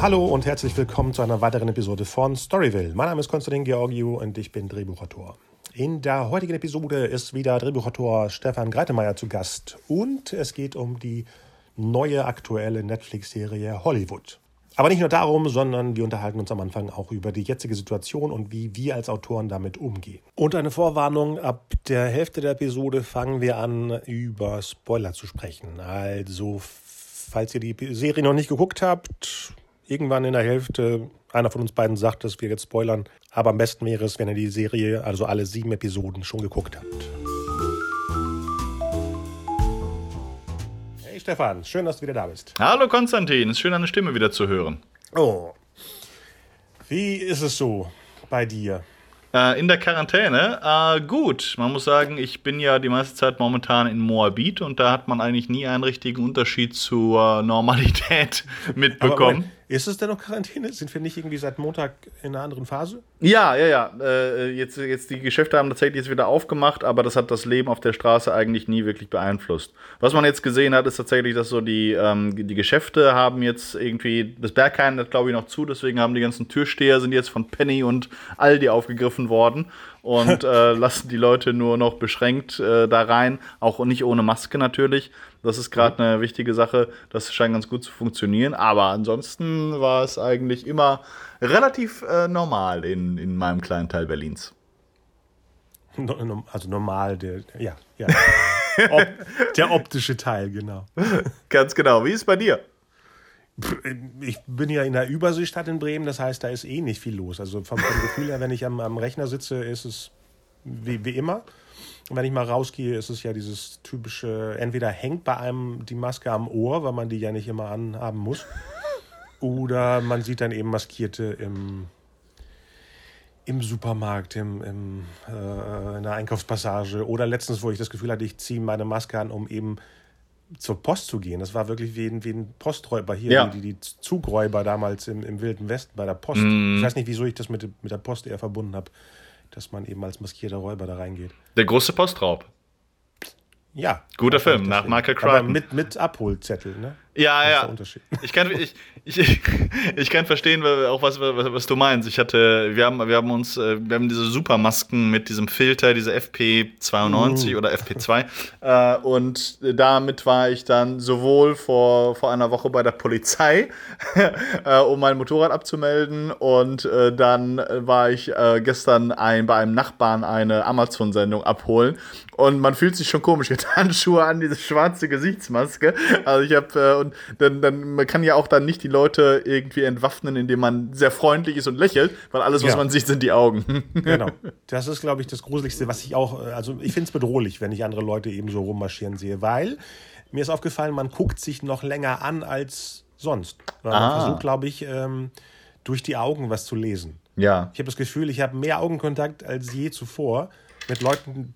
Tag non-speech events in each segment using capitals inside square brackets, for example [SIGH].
Hallo und herzlich willkommen zu einer weiteren Episode von Storyville. Mein Name ist Konstantin Georgiou und ich bin Drehbuchautor. In der heutigen Episode ist wieder Drehbuchautor Stefan Greitemeyer zu Gast und es geht um die neue aktuelle Netflix-Serie Hollywood. Aber nicht nur darum, sondern wir unterhalten uns am Anfang auch über die jetzige Situation und wie wir als Autoren damit umgehen. Und eine Vorwarnung, ab der Hälfte der Episode fangen wir an, über Spoiler zu sprechen. Also, falls ihr die Serie noch nicht geguckt habt, irgendwann in der Hälfte einer von uns beiden sagt, dass wir jetzt spoilern. Aber am besten wäre es, wenn ihr die Serie, also alle sieben Episoden, schon geguckt habt. Hey Stefan, schön, dass du wieder da bist. Hallo Konstantin, ist schön, deine Stimme wieder zu hören. Oh. Wie ist es so bei dir? Äh, in der Quarantäne? Äh, gut, man muss sagen, ich bin ja die meiste Zeit momentan in Moabit und da hat man eigentlich nie einen richtigen Unterschied zur Normalität [LAUGHS] mitbekommen. Ist es denn noch Quarantäne? Sind wir nicht irgendwie seit Montag in einer anderen Phase? Ja, ja, ja. Äh, jetzt, jetzt die Geschäfte haben tatsächlich jetzt wieder aufgemacht, aber das hat das Leben auf der Straße eigentlich nie wirklich beeinflusst. Was man jetzt gesehen hat, ist tatsächlich, dass so die, ähm, die Geschäfte haben jetzt irgendwie, das Berghain hat glaube ich noch zu, deswegen haben die ganzen Türsteher sind jetzt von Penny und Aldi aufgegriffen worden und [LAUGHS] äh, lassen die Leute nur noch beschränkt äh, da rein, auch nicht ohne Maske natürlich. Das ist gerade eine wichtige Sache. Das scheint ganz gut zu funktionieren. Aber ansonsten war es eigentlich immer relativ äh, normal in, in meinem kleinen Teil Berlins. Also normal, der, ja, ja. [LAUGHS] Ob, der optische Teil, genau. Ganz genau. Wie ist es bei dir? Ich bin ja in der Überseestadt in Bremen, das heißt, da ist eh nicht viel los. Also vom, vom Gefühl her, wenn ich am, am Rechner sitze, ist es wie, wie immer. Und wenn ich mal rausgehe, ist es ja dieses typische, entweder hängt bei einem die Maske am Ohr, weil man die ja nicht immer anhaben muss, [LAUGHS] oder man sieht dann eben Maskierte im, im Supermarkt, im, im, äh, in der Einkaufspassage oder letztens, wo ich das Gefühl hatte, ich ziehe meine Maske an, um eben zur Post zu gehen. Das war wirklich wie ein, wie ein Posträuber hier, ja. die, die Zugräuber damals im, im Wilden Westen bei der Post. Mm. Ich weiß nicht, wieso ich das mit, mit der Post eher verbunden habe dass man eben als maskierter Räuber da reingeht. Der große Postraub. Ja. Guter Film, nach Michael Crichton. Aber mit, mit Abholzettel, ne? Ja, ja. [LAUGHS] Ich kann, ich, ich, ich kann verstehen, auch was, was, was, du meinst. Ich hatte, wir haben, wir haben uns, äh, wir haben diese Supermasken mit diesem Filter, diese FP92 uh. oder FP2. Äh, und damit war ich dann sowohl vor, vor einer Woche bei der Polizei, [LAUGHS] äh, um mein Motorrad abzumelden. Und äh, dann war ich äh, gestern ein, bei einem Nachbarn eine Amazon-Sendung abholen. Und man fühlt sich schon komisch. [LAUGHS] Ich hatte Handschuhe an, diese schwarze Gesichtsmaske. Also ich habe dann, dann man kann ja auch dann nicht die Leute irgendwie entwaffnen, indem man sehr freundlich ist und lächelt, weil alles, was ja. man sieht, sind die Augen. [LAUGHS] genau. Das ist, glaube ich, das Gruseligste, was ich auch, äh, also ich finde es bedrohlich, wenn ich andere Leute eben so rummarschieren sehe, weil mir ist aufgefallen, man guckt sich noch länger an als sonst. Man ah. versucht, glaube ich, ähm, durch die Augen was zu lesen. Ja. Ich habe das Gefühl, ich habe mehr Augenkontakt als je zuvor mit Leuten,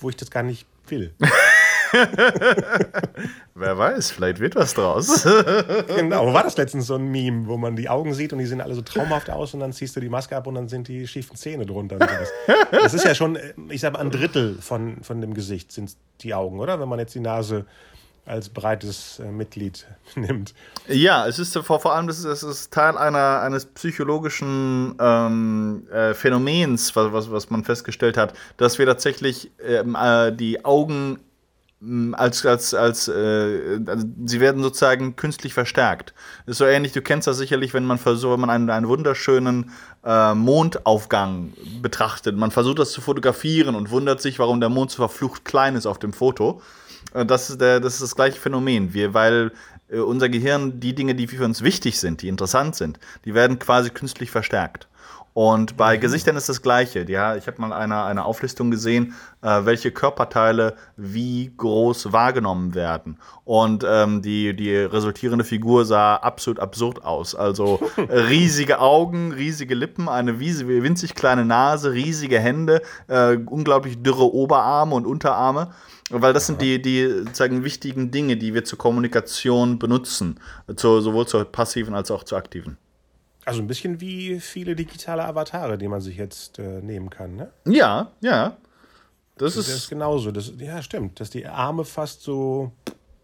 wo ich das gar nicht will. [LAUGHS] [LAUGHS] Wer weiß, vielleicht wird was draus. [LAUGHS] genau, war das letztens so ein Meme, wo man die Augen sieht und die sehen alle so traumhaft aus und dann ziehst du die Maske ab und dann sind die schiefen Zähne drunter. Das ist ja schon, ich sage ein Drittel von, von dem Gesicht sind die Augen, oder? Wenn man jetzt die Nase als breites äh, Mitglied [LAUGHS] nimmt. Ja, es ist vor, vor allem das ist, es ist Teil einer, eines psychologischen ähm, äh, Phänomens, was, was, was man festgestellt hat, dass wir tatsächlich ähm, äh, die Augen als, als, als, äh, also sie werden sozusagen künstlich verstärkt. ist so ähnlich, du kennst das sicherlich, wenn man versucht, wenn man einen, einen wunderschönen äh, Mondaufgang betrachtet. Man versucht das zu fotografieren und wundert sich, warum der Mond so verflucht klein ist auf dem Foto. Äh, das ist, der, das ist das gleiche Phänomen. Wir, weil äh, unser Gehirn die Dinge, die für uns wichtig sind, die interessant sind, die werden quasi künstlich verstärkt. Und bei mhm. Gesichtern ist das Gleiche. Ja, ich habe mal eine, eine Auflistung gesehen, äh, welche Körperteile wie groß wahrgenommen werden. Und ähm, die, die resultierende Figur sah absolut absurd aus. Also [LAUGHS] riesige Augen, riesige Lippen, eine winzig kleine Nase, riesige Hände, äh, unglaublich dürre Oberarme und Unterarme. Weil das sind die, die sozusagen wichtigen Dinge, die wir zur Kommunikation benutzen. Zur, sowohl zur passiven als auch zur aktiven. Also ein bisschen wie viele digitale Avatare, die man sich jetzt äh, nehmen kann, ne? Ja, ja. Das, das ist, ist genauso. Das, ja, stimmt. Dass die Arme fast so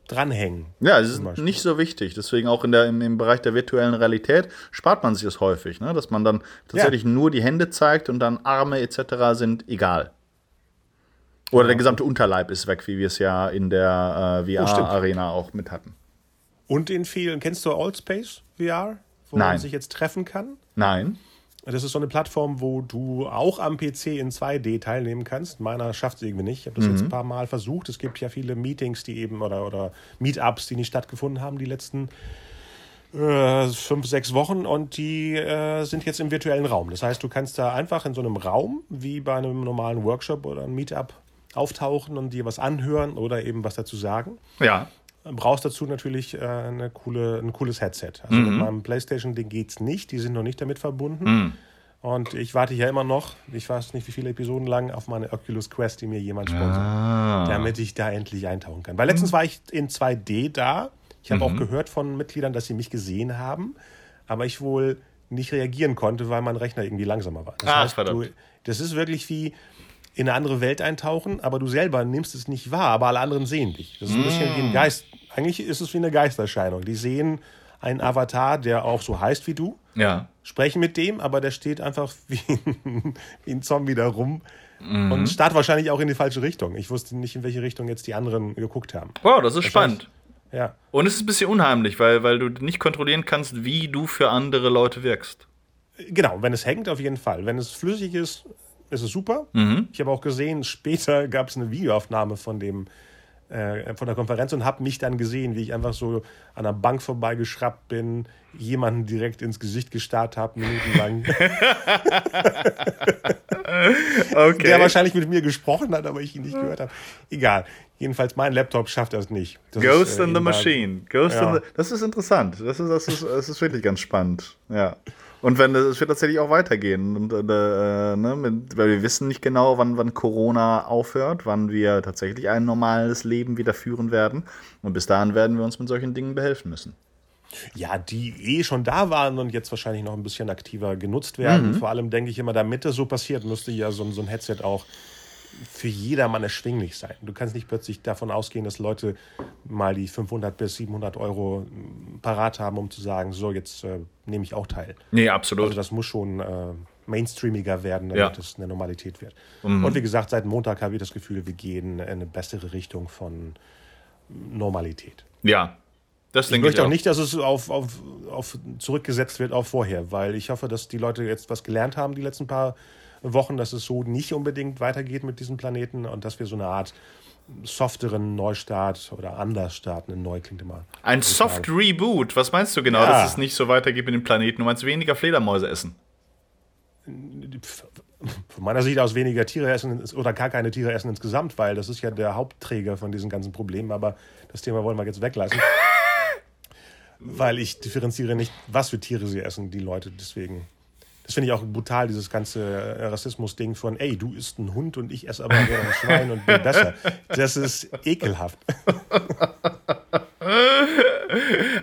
dranhängen. Ja, es ist nicht so wichtig. Deswegen auch in der, im, im Bereich der virtuellen Realität spart man sich das häufig, ne? dass man dann tatsächlich ja. nur die Hände zeigt und dann Arme etc. sind egal. Oder ja. der gesamte Unterleib ist weg, wie wir es ja in der äh, VR-Arena oh, auch mit hatten. Und in vielen, kennst du Allspace VR, wo Nein. man sich jetzt treffen kann? Nein. Das ist so eine Plattform, wo du auch am PC in 2D teilnehmen kannst. Meiner schafft es irgendwie nicht. Ich habe das mhm. jetzt ein paar Mal versucht. Es gibt ja viele Meetings, die eben oder, oder Meetups, die nicht stattgefunden haben die letzten äh, fünf, sechs Wochen und die äh, sind jetzt im virtuellen Raum. Das heißt, du kannst da einfach in so einem Raum, wie bei einem normalen Workshop oder einem Meetup, auftauchen und dir was anhören oder eben was dazu sagen. Ja. Brauchst dazu natürlich äh, eine coole, ein cooles Headset. Also mhm. mit meinem PlayStation-Ding geht es nicht, die sind noch nicht damit verbunden. Mhm. Und ich warte ja immer noch, ich weiß nicht wie viele Episoden lang, auf meine Oculus Quest, die mir jemand sponsert, ah. damit ich da endlich eintauchen kann. Weil letztens war ich in 2D da. Ich habe mhm. auch gehört von Mitgliedern, dass sie mich gesehen haben, aber ich wohl nicht reagieren konnte, weil mein Rechner irgendwie langsamer war. Das Ach, heißt, du, das ist wirklich wie, in eine andere Welt eintauchen, aber du selber nimmst es nicht wahr, aber alle anderen sehen dich. Das ist ein bisschen wie ein. Geist. Eigentlich ist es wie eine Geisterscheinung. Die sehen einen Avatar, der auch so heißt wie du, ja. sprechen mit dem, aber der steht einfach [LAUGHS] wie, wie ein Zombie da rum mhm. und starrt wahrscheinlich auch in die falsche Richtung. Ich wusste nicht, in welche Richtung jetzt die anderen geguckt haben. Wow, das ist spannend. Ja. Und es ist ein bisschen unheimlich, weil, weil du nicht kontrollieren kannst, wie du für andere Leute wirkst. Genau, wenn es hängt, auf jeden Fall. Wenn es flüssig ist, ist es super. Mhm. Ich habe auch gesehen, später gab es eine Videoaufnahme von dem äh, von der Konferenz und habe mich dann gesehen, wie ich einfach so an der Bank vorbeigeschraubt bin, jemanden direkt ins Gesicht gestarrt habe, minutenlang. [LAUGHS] [LAUGHS] okay. Der wahrscheinlich mit mir gesprochen hat, aber ich ihn nicht gehört habe. Egal. Jedenfalls, mein Laptop schafft das nicht. Das Ghost ist, äh, in the Machine. Ghost ja. in the, das ist interessant. Das ist, das, ist, das ist wirklich ganz spannend. Ja. Und wenn es wird tatsächlich auch weitergehen. Und, äh, ne, mit, weil wir wissen nicht genau, wann, wann Corona aufhört, wann wir tatsächlich ein normales Leben wieder führen werden. Und bis dahin werden wir uns mit solchen Dingen behelfen müssen. Ja, die eh schon da waren und jetzt wahrscheinlich noch ein bisschen aktiver genutzt werden. Mhm. Vor allem denke ich immer, damit das so passiert, müsste ja so, so ein Headset auch für jedermann erschwinglich sein. Du kannst nicht plötzlich davon ausgehen, dass Leute mal die 500 bis 700 Euro hm, parat haben, um zu sagen, so, jetzt äh, nehme ich auch teil. Nee, absolut. Also das muss schon äh, mainstreamiger werden, damit ja. es eine Normalität wird. Mhm. Und wie gesagt, seit Montag habe ich das Gefühl, wir gehen in eine bessere Richtung von Normalität. Ja, das ich möchte auch, auch nicht, dass es auf, auf, auf zurückgesetzt wird auf vorher, weil ich hoffe, dass die Leute jetzt was gelernt haben die letzten paar Wochen, dass es so nicht unbedingt weitergeht mit diesem Planeten und dass wir so eine Art softeren Neustart oder anders starten. Neu klingt immer. Ein Soft Reboot. Was meinst du genau, ja. dass es nicht so weitergeht mit dem Planeten? Du meinst weniger Fledermäuse essen? Von meiner Sicht aus weniger Tiere essen oder gar keine Tiere essen insgesamt, weil das ist ja der Hauptträger von diesen ganzen Problemen. Aber das Thema wollen wir jetzt weglassen. Weil ich differenziere nicht, was für Tiere sie essen, die Leute. Deswegen. Das finde ich auch brutal, dieses ganze äh, Rassismus-Ding von, ey, du isst ein Hund und ich esse aber ein [LAUGHS] Schwein und bin besser. Das ist ekelhaft. [LAUGHS]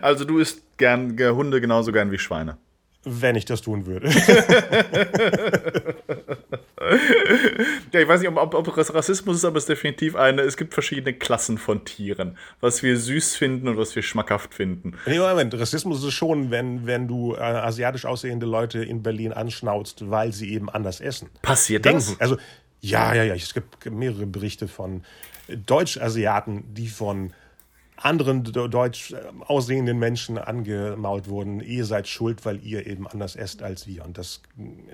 Also du isst gern Hunde genauso gern wie Schweine wenn ich das tun würde. [LAUGHS] [LAUGHS] ja, ich weiß nicht, ob, ob, Rassismus ist, aber es ist definitiv eine. Es gibt verschiedene Klassen von Tieren, was wir süß finden und was wir schmackhaft finden. Nee, Moment, Rassismus ist schon, wenn, wenn du äh, asiatisch aussehende Leute in Berlin anschnauzt, weil sie eben anders essen. Passiert Denken. das? Also, ja, ja, ja. Es gibt mehrere Berichte von Deutsch-Asiaten, die von anderen deutsch äh, aussehenden Menschen angemault wurden, ihr seid schuld, weil ihr eben anders esst als wir. Und das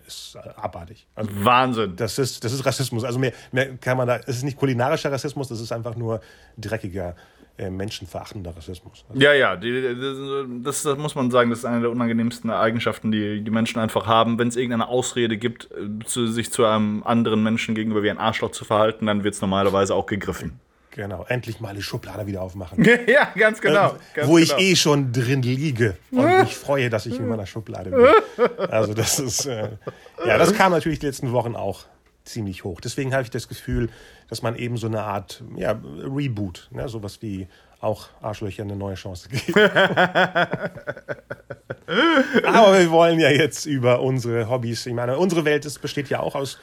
ist abartig. Also, Wahnsinn. Das ist, das ist Rassismus. Also mehr, mehr kann man da, es ist nicht kulinarischer Rassismus, das ist einfach nur dreckiger, äh, menschenverachtender Rassismus. Also, ja, ja, die, das, das, muss man sagen, das ist eine der unangenehmsten Eigenschaften, die die Menschen einfach haben. Wenn es irgendeine Ausrede gibt, äh, zu, sich zu einem anderen Menschen gegenüber wie ein Arschloch zu verhalten, dann wird es normalerweise auch gegriffen. Genau, endlich mal die Schublade wieder aufmachen. [LAUGHS] ja, ganz genau. Äh, ganz wo genau. ich eh schon drin liege und [LAUGHS] mich freue, dass ich in meiner Schublade bin. Also das ist, äh, ja, das kam natürlich die letzten Wochen auch ziemlich hoch. Deswegen habe ich das Gefühl, dass man eben so eine Art ja, Reboot, ne, sowas wie auch Arschlöcher eine neue Chance gibt. [LAUGHS] Aber wir wollen ja jetzt über unsere Hobbys, ich meine, unsere Welt ist, besteht ja auch aus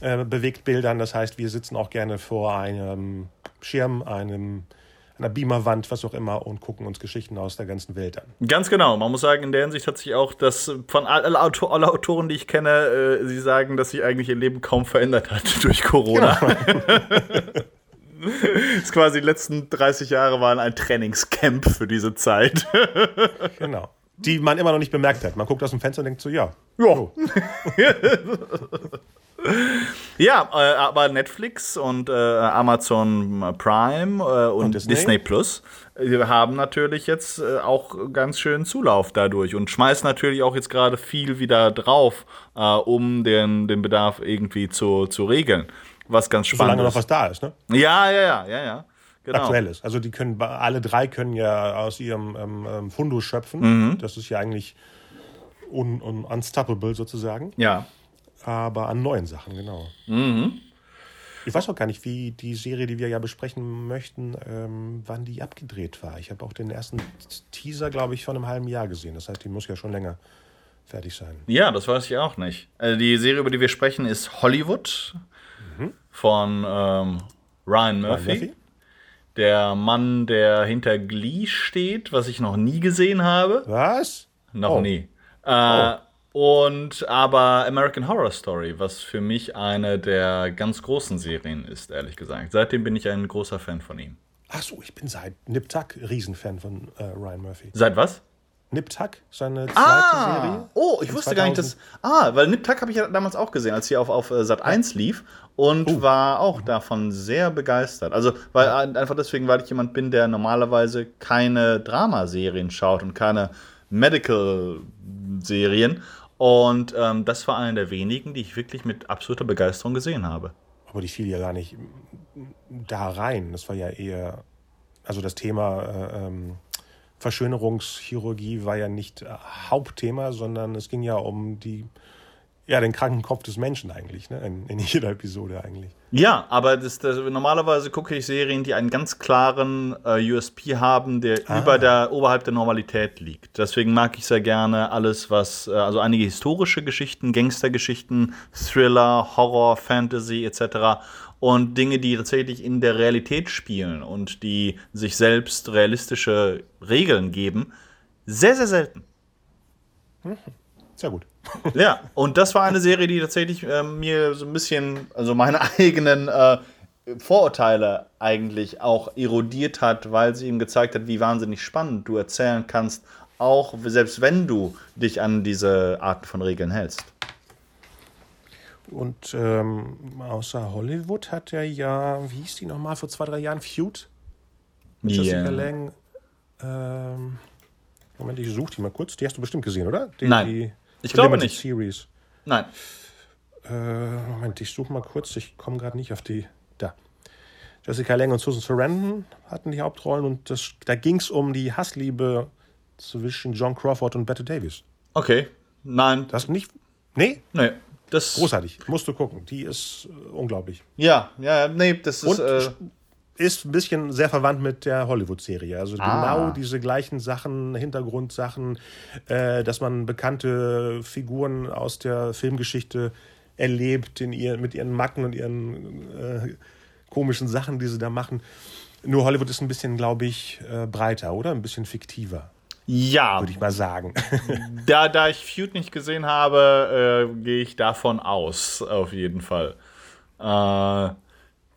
äh, Bewegtbildern. Das heißt, wir sitzen auch gerne vor einem Schirm, einem einer Beamerwand, was auch immer, und gucken uns Geschichten aus der ganzen Welt an. Ganz genau. Man muss sagen, in der Hinsicht hat sich auch das von allen Autor alle Autoren, die ich kenne, äh, sie sagen, dass sich eigentlich ihr Leben kaum verändert hat [LAUGHS] durch Corona. Genau. [LAUGHS] ist quasi die letzten 30 Jahre waren ein Trainingscamp für diese Zeit. [LAUGHS] genau. Die man immer noch nicht bemerkt hat. Man guckt aus dem Fenster und denkt so, ja. Ja. So. Ja, äh, aber Netflix und äh, Amazon Prime äh, und, und, Disney, Disney Plus äh, haben natürlich jetzt äh, auch ganz schön Zulauf dadurch und schmeißen natürlich auch jetzt gerade viel wieder drauf, äh, um den, den Bedarf irgendwie zu, zu regeln. Was ganz spannend Solange noch was da ist, ne? Ja, ja, ja, ja, ja. Genau. Aktuell ist. Also die können alle drei können ja aus ihrem ähm, ähm, Fundus schöpfen. Mhm. Das ist ja eigentlich un, un, unstoppable sozusagen. Ja aber an neuen Sachen, genau. Mhm. Ich weiß auch gar nicht, wie die Serie, die wir ja besprechen möchten, ähm, wann die abgedreht war. Ich habe auch den ersten Teaser, glaube ich, von einem halben Jahr gesehen. Das heißt, die muss ja schon länger fertig sein. Ja, das weiß ich auch nicht. Also die Serie, über die wir sprechen, ist Hollywood mhm. von ähm, Ryan, Murphy. Ryan Murphy. Der Mann, der hinter Glee steht, was ich noch nie gesehen habe. Was? Noch oh. nie. Äh, oh. Und aber American Horror Story, was für mich eine der ganz großen Serien ist, ehrlich gesagt. Seitdem bin ich ein großer Fan von ihm. Ach so, ich bin seit Nip Tuck Riesenfan von äh, Ryan Murphy. Seit was? Nip Tuck, seine zweite ah, Serie. Oh, ich wusste 2000. gar nicht, dass. Ah, weil Nip Tuck habe ich ja damals auch gesehen, als sie auf, auf äh, Sat 1 lief und uh. war auch davon sehr begeistert. Also, weil ja. einfach deswegen, weil ich jemand bin, der normalerweise keine Dramaserien schaut und keine Medical-Serien. Und ähm, das war einer der wenigen, die ich wirklich mit absoluter Begeisterung gesehen habe. Aber die fiel ja gar nicht da rein. Das war ja eher, also das Thema äh, ähm, Verschönerungschirurgie war ja nicht äh, Hauptthema, sondern es ging ja um die ja, den kranken Kopf des Menschen eigentlich, ne? in, in jeder Episode eigentlich. Ja, aber das, das, normalerweise gucke ich Serien, die einen ganz klaren äh, USP haben, der ah. über der, oberhalb der Normalität liegt. Deswegen mag ich sehr gerne alles, was, äh, also einige historische Geschichten, Gangstergeschichten, Thriller, Horror, Fantasy etc. Und Dinge, die tatsächlich in der Realität spielen und die sich selbst realistische Regeln geben, sehr, sehr selten. Mhm. Sehr gut. Ja, und das war eine Serie, die tatsächlich äh, mir so ein bisschen, also meine [LAUGHS] eigenen äh, Vorurteile eigentlich auch erodiert hat, weil sie ihm gezeigt hat, wie wahnsinnig spannend du erzählen kannst, auch selbst wenn du dich an diese Arten von Regeln hältst. Und ähm, außer Hollywood hat er ja, wie hieß die nochmal vor zwei, drei Jahren, Feud? Mit yeah. Jessica Lang. Ähm, Moment, ich suche die mal kurz. Die hast du bestimmt gesehen, oder? Die, Nein. Die ich glaube nicht. Series. Nein. Äh, Moment, ich suche mal kurz. Ich komme gerade nicht auf die. Da. Jessica Lange und Susan Sarandon hatten die Hauptrollen und das, da ging es um die Hassliebe zwischen John Crawford und Bette Davis. Okay. Nein. Das nicht. Nee? Nee. Das Großartig. Musst du gucken. Die ist äh, unglaublich. Ja, ja, nee, das ist. Und, äh, ist ein bisschen sehr verwandt mit der Hollywood-Serie. Also ah. genau diese gleichen Sachen, Hintergrundsachen, äh, dass man bekannte Figuren aus der Filmgeschichte erlebt in ihr, mit ihren Macken und ihren äh, komischen Sachen, die sie da machen. Nur Hollywood ist ein bisschen, glaube ich, äh, breiter, oder? Ein bisschen fiktiver. Ja. Würde ich mal sagen. [LAUGHS] da, da ich Feud nicht gesehen habe, äh, gehe ich davon aus, auf jeden Fall. Äh,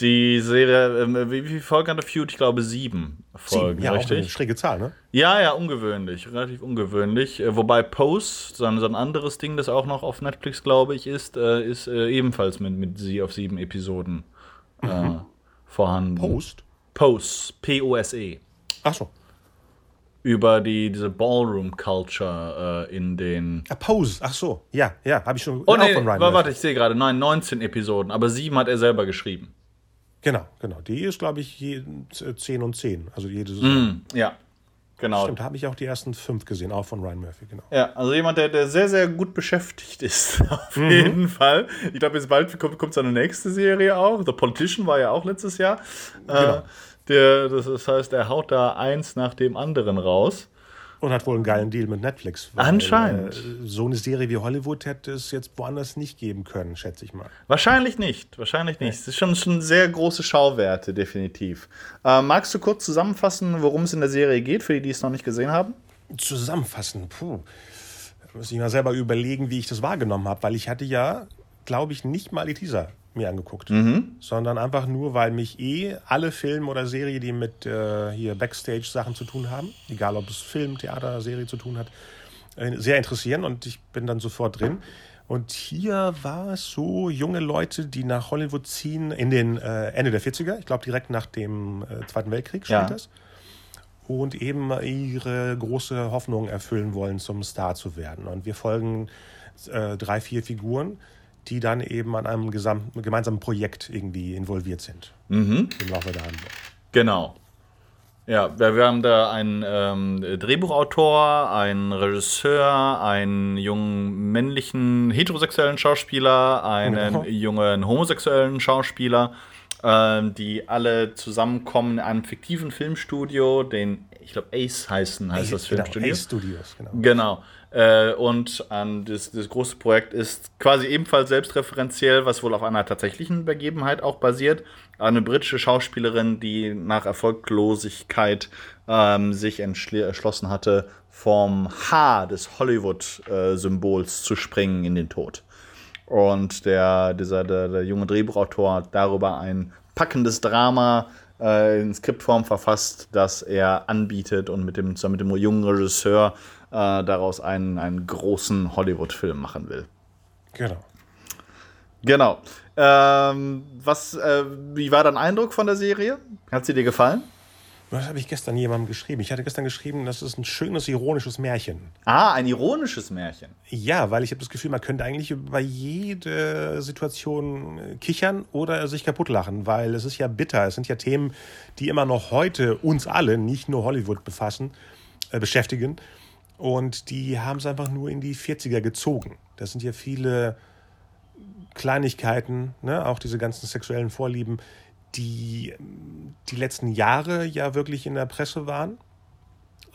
die Serie, äh, wie viele Folgen hatte Feud? Ich glaube sieben Folgen, sieben, ja, richtig? Auch eine schräge Zahl, ne? Ja, ja, ungewöhnlich, relativ ungewöhnlich. Äh, wobei Post, so ein, so ein, anderes Ding, das auch noch auf Netflix, glaube ich, ist, äh, ist äh, ebenfalls mit, mit sie auf sieben Episoden mhm. vorhanden. Post? Post, P-O-S-E. Ach so. Über die, diese Ballroom-Culture in den. Ah, Pose, ach so, ja, ja, habe ich schon. Oh, nee, warte, ich sehe gerade, nein, 19 Episoden, aber sieben hat er selber geschrieben. Genau, genau. Die ist, glaube ich, 10 und 10. Also jede Saison. Mm, ja, genau. Stimmt, da habe ich auch die ersten fünf gesehen, auch von Ryan Murphy, genau. Ja, also jemand, der, der sehr, sehr gut beschäftigt ist, [LAUGHS] auf mhm. jeden Fall. Ich glaube, jetzt bald kommt, seine nächste Serie auch. The Politician war ja auch letztes Jahr. Äh, genau. Äh, der, das heißt, er haut da eins nach dem anderen raus. Und hat wohl einen geilen Deal mit Netflix. Weil, Anscheinend. Äh, so eine Serie wie Hollywood hätte es jetzt woanders nicht geben können, schätze ich mal. Wahrscheinlich nicht. Wahrscheinlich nicht. Es ist schon, schon sehr große Schauwerte, definitiv. Äh, magst du kurz zusammenfassen, worum es in der Serie geht, für die, die es noch nicht gesehen haben? Zusammenfassen, puh. Da muss ich mal selber überlegen, wie ich das wahrgenommen habe, weil ich hatte ja, glaube ich, nicht mal die Teaser mir angeguckt, mhm. sondern einfach nur, weil mich eh alle Filme oder Serien, die mit äh, hier Backstage-Sachen zu tun haben, egal ob es Film, Theater, Serie zu tun hat, äh, sehr interessieren und ich bin dann sofort drin. Und hier war es so, junge Leute, die nach Hollywood ziehen in den äh, Ende der 40er, ich glaube direkt nach dem äh, Zweiten Weltkrieg spielt ja. das. Und eben ihre große Hoffnung erfüllen wollen, zum Star zu werden. Und wir folgen äh, drei, vier Figuren, die dann eben an einem gemeinsamen Projekt irgendwie involviert sind. Mhm. Im Laufe der Handlung. Genau. Ja, wir haben da einen ähm, Drehbuchautor, einen Regisseur, einen jungen männlichen heterosexuellen Schauspieler, einen oh. jungen homosexuellen Schauspieler, äh, die alle zusammenkommen in einem fiktiven Filmstudio, den ich glaube Ace heißen heißt Ace, das genau, Filmstudio. Genau, Ace Studios, genau. Genau. Äh, und ähm, das, das, große Projekt ist quasi ebenfalls selbstreferenziell, was wohl auf einer tatsächlichen Begebenheit auch basiert. Eine britische Schauspielerin, die nach Erfolglosigkeit ähm, sich entschlossen hatte, vom H des Hollywood-Symbols zu springen in den Tod. Und der, dieser, der, der junge Drehbuchautor hat darüber ein packendes Drama äh, in Skriptform verfasst, das er anbietet und mit dem, mit dem jungen Regisseur äh, daraus einen, einen großen Hollywood-Film machen will. Genau. Genau. Ähm, was, äh, wie war dein Eindruck von der Serie? Hat sie dir gefallen? Was habe ich gestern jemandem geschrieben? Ich hatte gestern geschrieben, das ist ein schönes, ironisches Märchen. Ah, ein ironisches Märchen. Ja, weil ich habe das Gefühl, man könnte eigentlich bei jeder Situation kichern oder sich kaputt lachen, weil es ist ja bitter. Es sind ja Themen, die immer noch heute uns alle, nicht nur Hollywood befassen, äh, beschäftigen. Und die haben es einfach nur in die 40er gezogen. Das sind ja viele Kleinigkeiten, ne? auch diese ganzen sexuellen Vorlieben, die die letzten Jahre ja wirklich in der Presse waren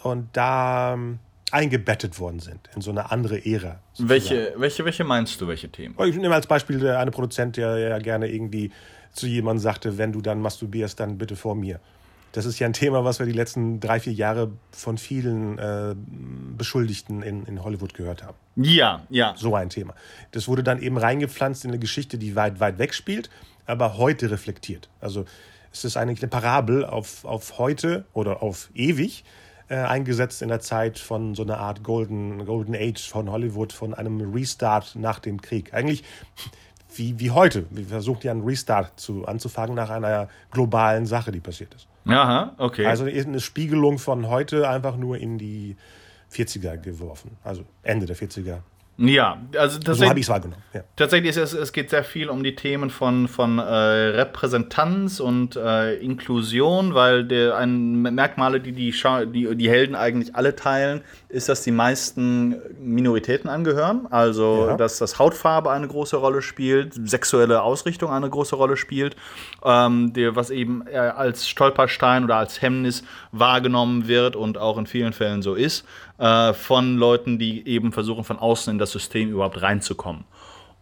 und da ähm, eingebettet worden sind in so eine andere Ära. Welche, welche, welche meinst du, welche Themen? Ich nehme als Beispiel eine Produzent, der ja gerne irgendwie zu jemandem sagte, wenn du dann masturbierst, dann bitte vor mir. Das ist ja ein Thema, was wir die letzten drei, vier Jahre von vielen äh, Beschuldigten in, in Hollywood gehört haben. Ja, ja. So ein Thema. Das wurde dann eben reingepflanzt in eine Geschichte, die weit, weit weg spielt, aber heute reflektiert. Also es ist eigentlich eine Parabel auf, auf heute oder auf ewig, äh, eingesetzt in der Zeit von so einer Art Golden, Golden Age von Hollywood, von einem Restart nach dem Krieg. Eigentlich wie, wie heute. Wir versuchen ja einen Restart zu, anzufangen nach einer globalen Sache, die passiert ist. Aha, okay. Also eine Spiegelung von heute einfach nur in die 40er geworfen. Also Ende der 40er, ja, also tatsächlich. So habe ich es wahrgenommen. Ja. Tatsächlich ist es, es geht sehr viel um die Themen von, von äh, Repräsentanz und äh, Inklusion, weil der ein Merkmale, die die, die die Helden eigentlich alle teilen, ist, dass die meisten Minoritäten angehören. Also, ja. dass das Hautfarbe eine große Rolle spielt, sexuelle Ausrichtung eine große Rolle spielt, ähm, der, was eben äh, als Stolperstein oder als Hemmnis wahrgenommen wird und auch in vielen Fällen so ist äh, von Leuten, die eben versuchen, von außen in das System überhaupt reinzukommen.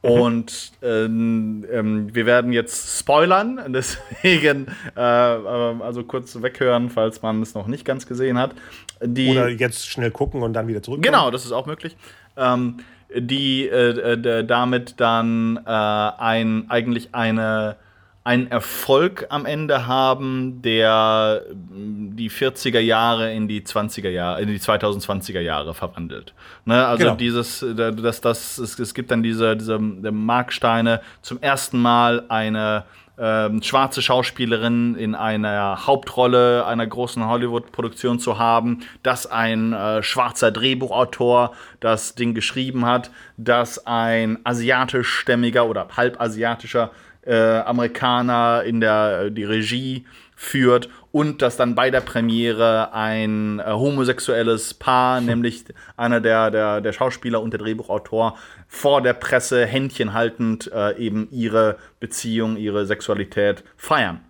Und ähm, ähm, wir werden jetzt spoilern, [LAUGHS] deswegen äh, also kurz weghören, falls man es noch nicht ganz gesehen hat. Die, Oder jetzt schnell gucken und dann wieder zurück. Genau, das ist auch möglich. Ähm, die äh damit dann äh, ein, eigentlich eine einen Erfolg am Ende haben, der mm, die 40er Jahre in die 20er Jahre, in die 2020er Jahre verwandelt. Ne, also genau. dieses, dass das, es, es gibt dann diese, diese Marksteine zum ersten Mal eine ähm, schwarze Schauspielerin in einer Hauptrolle einer großen Hollywood-Produktion zu haben, dass ein äh, schwarzer Drehbuchautor das Ding geschrieben hat, dass ein asiatischstämmiger oder halbasiatischer äh, Amerikaner in der äh, die Regie führt und dass dann bei der Premiere ein äh, homosexuelles Paar, [LAUGHS] nämlich einer der, der, der Schauspieler und der Drehbuchautor, vor der Presse Händchen haltend äh, eben ihre Beziehung, ihre Sexualität feiern.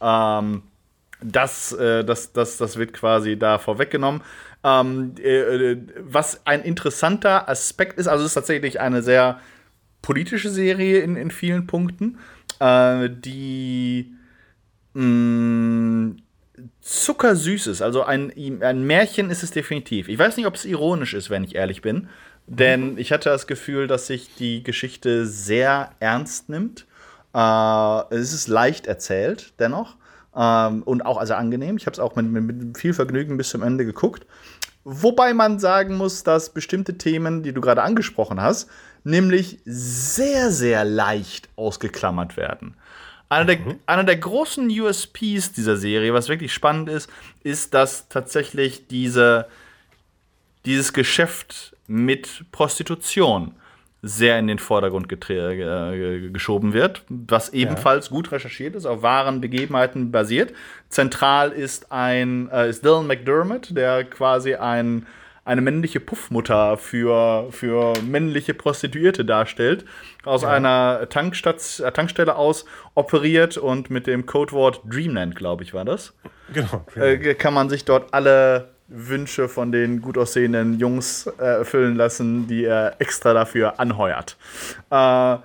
Ähm, das, äh, das, das, das wird quasi da vorweggenommen. Ähm, äh, was ein interessanter Aspekt ist, also es ist tatsächlich eine sehr politische Serie in, in vielen Punkten, äh, die mh, mm, zuckersüß ist. Also ein, ein Märchen ist es definitiv. Ich weiß nicht, ob es ironisch ist, wenn ich ehrlich bin. Denn ich hatte das Gefühl, dass sich die Geschichte sehr ernst nimmt. Äh, es ist leicht erzählt, dennoch. Ähm, und auch also angenehm. Ich habe es auch mit, mit, viel Vergnügen bis zum Ende geguckt. Wobei man sagen muss, dass bestimmte Themen, die du gerade angesprochen hast, nämlich sehr, sehr leicht ausgeklammert werden. Einer der, mhm. einer der großen USPs dieser Serie, was wirklich spannend ist, ist, dass tatsächlich diese, dieses Geschäft mit Prostitution sehr in den Vordergrund äh, geschoben wird, was ebenfalls ja. gut recherchiert ist, auf wahren Begebenheiten basiert. Zentral ist ein äh, ist Dylan McDermott, der quasi ein eine männliche Puffmutter für, für männliche Prostituierte darstellt, aus ja. einer Tankstadt, äh, Tankstelle aus operiert und mit dem Codewort Dreamland, glaube ich, war das. Genau. Äh, kann man sich dort alle Wünsche von den gut aussehenden Jungs äh, erfüllen lassen, die er extra dafür anheuert. Äh,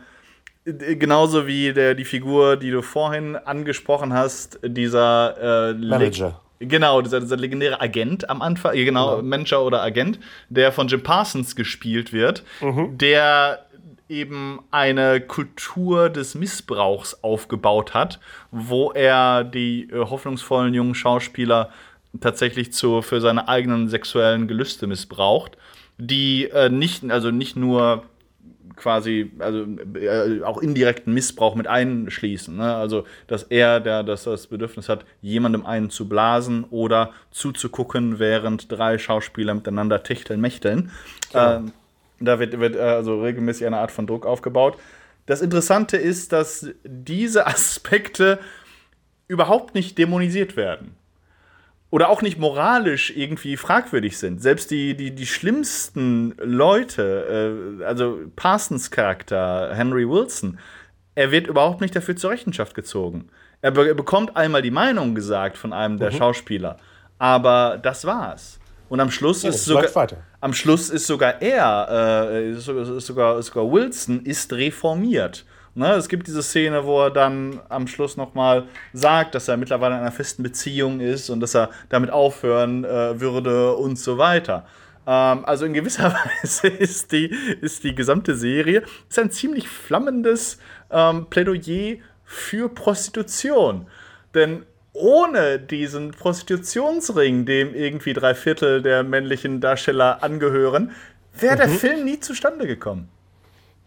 genauso wie der, die Figur, die du vorhin angesprochen hast, dieser äh, Manager. Genau, dieser, dieser, legendäre Agent am Anfang, genau, genau, Manager oder Agent, der von Jim Parsons gespielt wird, mhm. der eben eine Kultur des Missbrauchs aufgebaut hat, wo er die äh, hoffnungsvollen jungen Schauspieler tatsächlich zu, für seine eigenen sexuellen Gelüste missbraucht, die äh, nicht, also nicht nur quasi, also äh, auch indirekten Missbrauch mit einschließen. Ne? Also, dass er, der das, das Bedürfnis hat, jemandem einen zu blasen oder zuzugucken, während drei Schauspieler miteinander techteln, mächteln. Genau. Ähm, da wird, wird äh, also regelmäßig eine Art von Druck aufgebaut. Das Interessante ist, dass diese [LAUGHS] Aspekte überhaupt nicht dämonisiert werden oder auch nicht moralisch irgendwie fragwürdig sind. Selbst die, die, die schlimmsten Leute, äh, also Parsons Charakter, Henry Wilson, er wird überhaupt nicht dafür zur Rechenschaft gezogen. Er, be er bekommt einmal die Meinung gesagt von einem der mhm. Schauspieler, aber das war's. Und am Schluss ja, ist sogar am Schluss ist sogar er, äh, ist sogar, ist sogar Wilson ist reformiert. Ne, es gibt diese Szene, wo er dann am Schluss nochmal sagt, dass er mittlerweile in einer festen Beziehung ist und dass er damit aufhören äh, würde und so weiter. Ähm, also in gewisser [LAUGHS] Weise ist die, ist die gesamte Serie ist ein ziemlich flammendes ähm, Plädoyer für Prostitution. Denn ohne diesen Prostitutionsring, dem irgendwie drei Viertel der männlichen Darsteller angehören, wäre mhm. der Film nie zustande gekommen.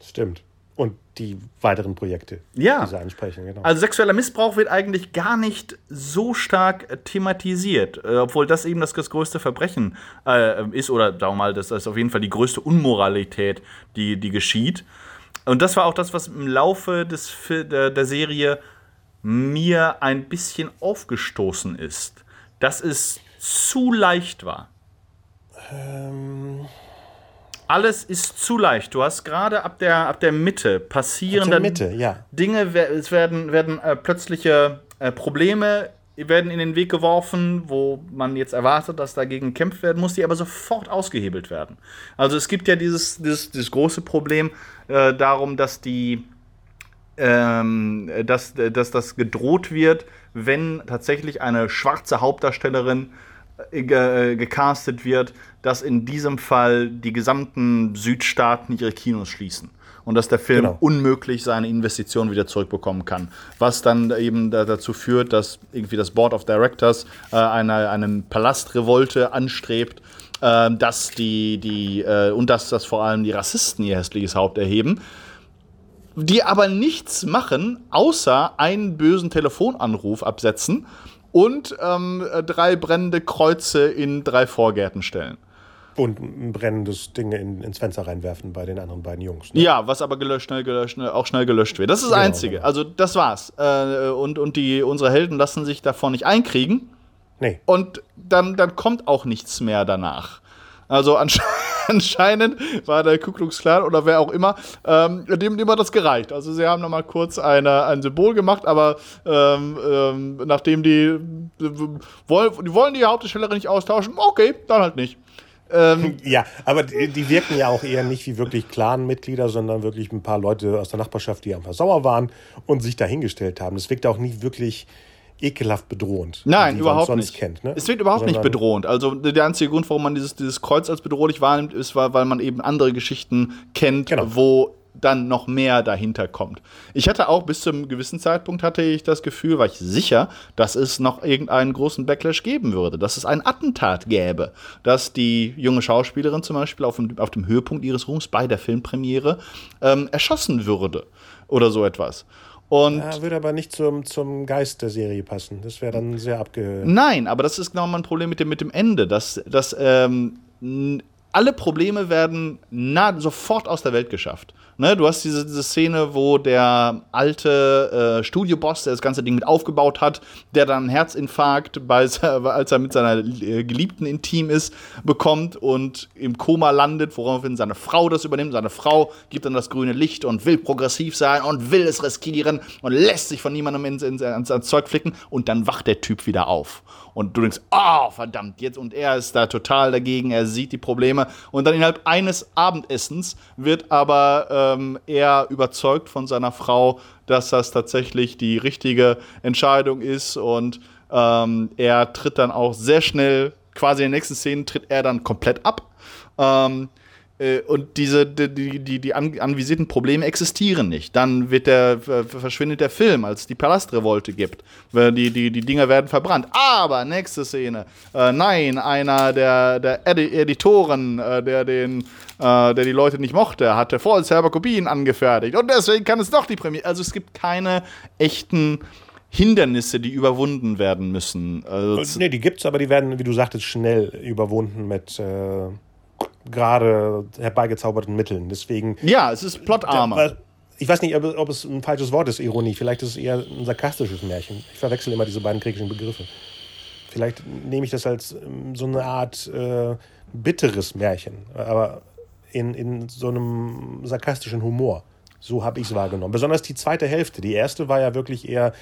Stimmt. Und die weiteren Projekte, ja. die sie ansprechen. Genau. Also sexueller Missbrauch wird eigentlich gar nicht so stark äh, thematisiert, äh, obwohl das eben das, das größte Verbrechen äh, ist oder sagen wir mal, das ist auf jeden Fall die größte Unmoralität, die, die geschieht. Und das war auch das, was im Laufe des, der, der Serie mir ein bisschen aufgestoßen ist, dass es zu leicht war. Ähm alles ist zu leicht. Du hast gerade ab der, ab der Mitte passieren ab der Mitte, ja. Dinge, es werden, werden äh, plötzliche äh, Probleme werden in den Weg geworfen, wo man jetzt erwartet, dass dagegen gekämpft werden muss, die aber sofort ausgehebelt werden. Also es gibt ja dieses, dieses, dieses große Problem äh, darum, dass die ähm, dass, dass das gedroht wird, wenn tatsächlich eine schwarze Hauptdarstellerin ge, äh, gecastet wird, dass in diesem Fall die gesamten Südstaaten ihre Kinos schließen und dass der Film genau. unmöglich seine Investition wieder zurückbekommen kann. Was dann eben dazu führt, dass irgendwie das Board of Directors äh, eine, eine Palastrevolte anstrebt, äh, dass die, die, äh, und dass das vor allem die Rassisten ihr hässliches Haupt erheben. Die aber nichts machen, außer einen bösen Telefonanruf absetzen und ähm, drei brennende Kreuze in drei Vorgärten stellen. Und ein brennendes Ding in, ins Fenster reinwerfen bei den anderen beiden Jungs. Ne? Ja, was aber gelöscht, schnell gelöscht, auch schnell gelöscht wird. Das ist das genau, Einzige. Genau. Also das war's. Äh, und und die, unsere Helden lassen sich davon nicht einkriegen. Nee. Und dann, dann kommt auch nichts mehr danach. Also [LAUGHS] anscheinend war der Ku Klux Klan oder wer auch immer, ähm, dem, hat das gereicht. Also sie haben nochmal kurz eine, ein Symbol gemacht, aber ähm, ähm, nachdem die, die, die wollen die Hauptdarstellerin nicht austauschen, okay, dann halt nicht. Ähm, [LAUGHS] ja, aber die, die, wirken ja auch eher nicht wie wirklich Clan-Mitglieder, sondern wirklich ein paar Leute aus der Nachbarschaft, die einfach sauer waren und sich dahingestellt haben. Das wirkt auch nicht wirklich ekelhaft bedrohend. Nein, überhaupt nicht. Kennt, ne? Es wird überhaupt Sondern nicht bedrohend. Also der einzige Grund, warum man dieses, dieses Kreuz als bedrohlich wahrnimmt, ist, weil man eben andere Geschichten kennt, genau. wo dann noch mehr dahinter kommt. Ich hatte auch bis zu einem gewissen Zeitpunkt hatte ich das Gefühl, war ich sicher, dass es noch irgendeinen großen Backlash geben würde, dass es ein Attentat gäbe, dass die junge Schauspielerin zum Beispiel auf dem, auf dem Höhepunkt ihres Ruhms bei der Filmpremiere ähm, erschossen würde oder so etwas. Und ja, würde aber nicht zum, zum Geist der Serie passen. Das wäre dann sehr abge. Nein, aber das ist genau mein Problem mit dem, mit dem Ende, dass, dass ähm, alle Probleme werden na, sofort aus der Welt geschafft. Ne, du hast diese, diese Szene, wo der alte äh, Studioboss, der das ganze Ding mit aufgebaut hat, der dann einen Herzinfarkt, bei, [LAUGHS] als er mit seiner äh, Geliebten intim ist, bekommt und im Koma landet, woraufhin seine Frau das übernimmt. Seine Frau gibt dann das grüne Licht und will progressiv sein und will es riskieren und lässt sich von niemandem ins, ins, ins, ins Zeug flicken und dann wacht der Typ wieder auf. Und du denkst, oh, verdammt, jetzt und er ist da total dagegen, er sieht die Probleme. Und dann innerhalb eines Abendessens wird aber ähm, er überzeugt von seiner Frau, dass das tatsächlich die richtige Entscheidung ist. Und ähm, er tritt dann auch sehr schnell, quasi in den nächsten Szenen, tritt er dann komplett ab. Ähm, äh, und diese, die, die, die anvisierten Probleme existieren nicht. Dann wird der, verschwindet der Film, als es die Palastrevolte gibt. Die, die, die Dinger werden verbrannt. Aber, nächste Szene. Äh, nein, einer der, der Edi Editoren, äh, der, den, äh, der die Leute nicht mochte, hatte vorsichtshalber Kopien angefertigt. Und deswegen kann es doch die Premiere. Also es gibt keine echten Hindernisse, die überwunden werden müssen. Also, nee, die gibt's, aber die werden, wie du sagtest, schnell überwunden mit äh, gerade herbeigezauberten Mitteln. Deswegen. Ja, es ist plotarmer. Ich weiß nicht, ob es ein falsches Wort ist, Ironie. Vielleicht ist es eher ein sarkastisches Märchen. Ich verwechsel immer diese beiden kriegischen Begriffe. Vielleicht nehme ich das als ähm, so eine Art äh, bitteres Märchen, aber in, in so einem sarkastischen Humor. So habe ich es wahrgenommen. Besonders die zweite Hälfte. Die erste war ja wirklich eher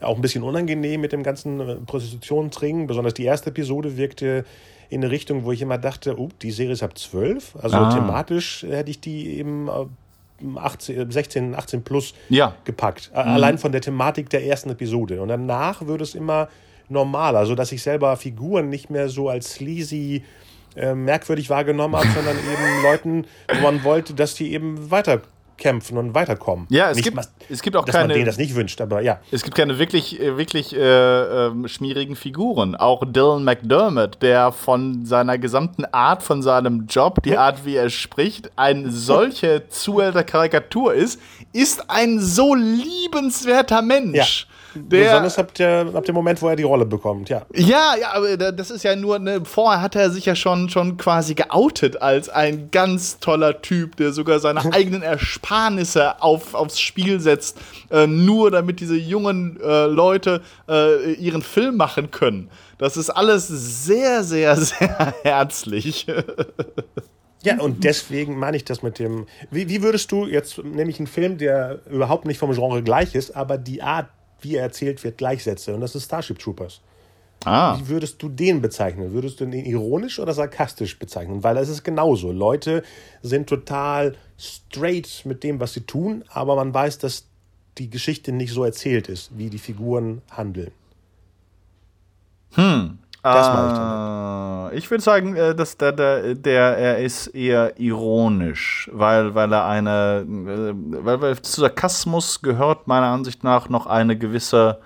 auch ein bisschen unangenehm mit dem ganzen äh, Prostitutionsringen. Besonders die erste Episode wirkte in eine Richtung, wo ich immer dachte, oh, die Serie ist ab 12. Also ah. thematisch hätte ich die eben 18, 16, 18 plus ja. gepackt. Mhm. Allein von der Thematik der ersten Episode. Und danach wird es immer normaler, sodass ich selber Figuren nicht mehr so als sleazy äh, merkwürdig wahrgenommen habe, sondern eben Leuten, wo man wollte, dass die eben weiter kämpfen und weiterkommen. Ja, es, nicht, gibt, es gibt auch dass keine. man denen das nicht wünscht, aber ja. Es gibt keine wirklich, äh, wirklich äh, äh, schmierigen Figuren. Auch Dylan McDermott, der von seiner gesamten Art, von seinem Job, die Art, wie er spricht, eine solche zuhälter Karikatur ist, ist ein so liebenswerter Mensch. Ja. Der, Besonders ab, der, ab dem Moment, wo er die Rolle bekommt, ja. Ja, ja, aber das ist ja nur, ne, vorher hat er sich ja schon, schon quasi geoutet als ein ganz toller Typ, der sogar seine [LAUGHS] eigenen Ersparnisse auf, aufs Spiel setzt, äh, nur damit diese jungen äh, Leute äh, ihren Film machen können. Das ist alles sehr, sehr, [LAUGHS] sehr herzlich. Ja, und deswegen meine ich das mit dem. Wie, wie würdest du jetzt, nämlich einen Film, der überhaupt nicht vom Genre gleich ist, aber die Art, wie er erzählt wird, gleichsetze. Und das ist Starship Troopers. Ah. Wie würdest du den bezeichnen? Würdest du den ironisch oder sarkastisch bezeichnen? Weil es ist genauso. Leute sind total straight mit dem, was sie tun, aber man weiß, dass die Geschichte nicht so erzählt ist, wie die Figuren handeln. Hm. Das mache ich damit. Ich würde sagen, äh, dass der, der, der, er ist eher ironisch, weil, weil er eine, äh, weil, weil zu Sarkasmus gehört meiner Ansicht nach noch eine gewisse,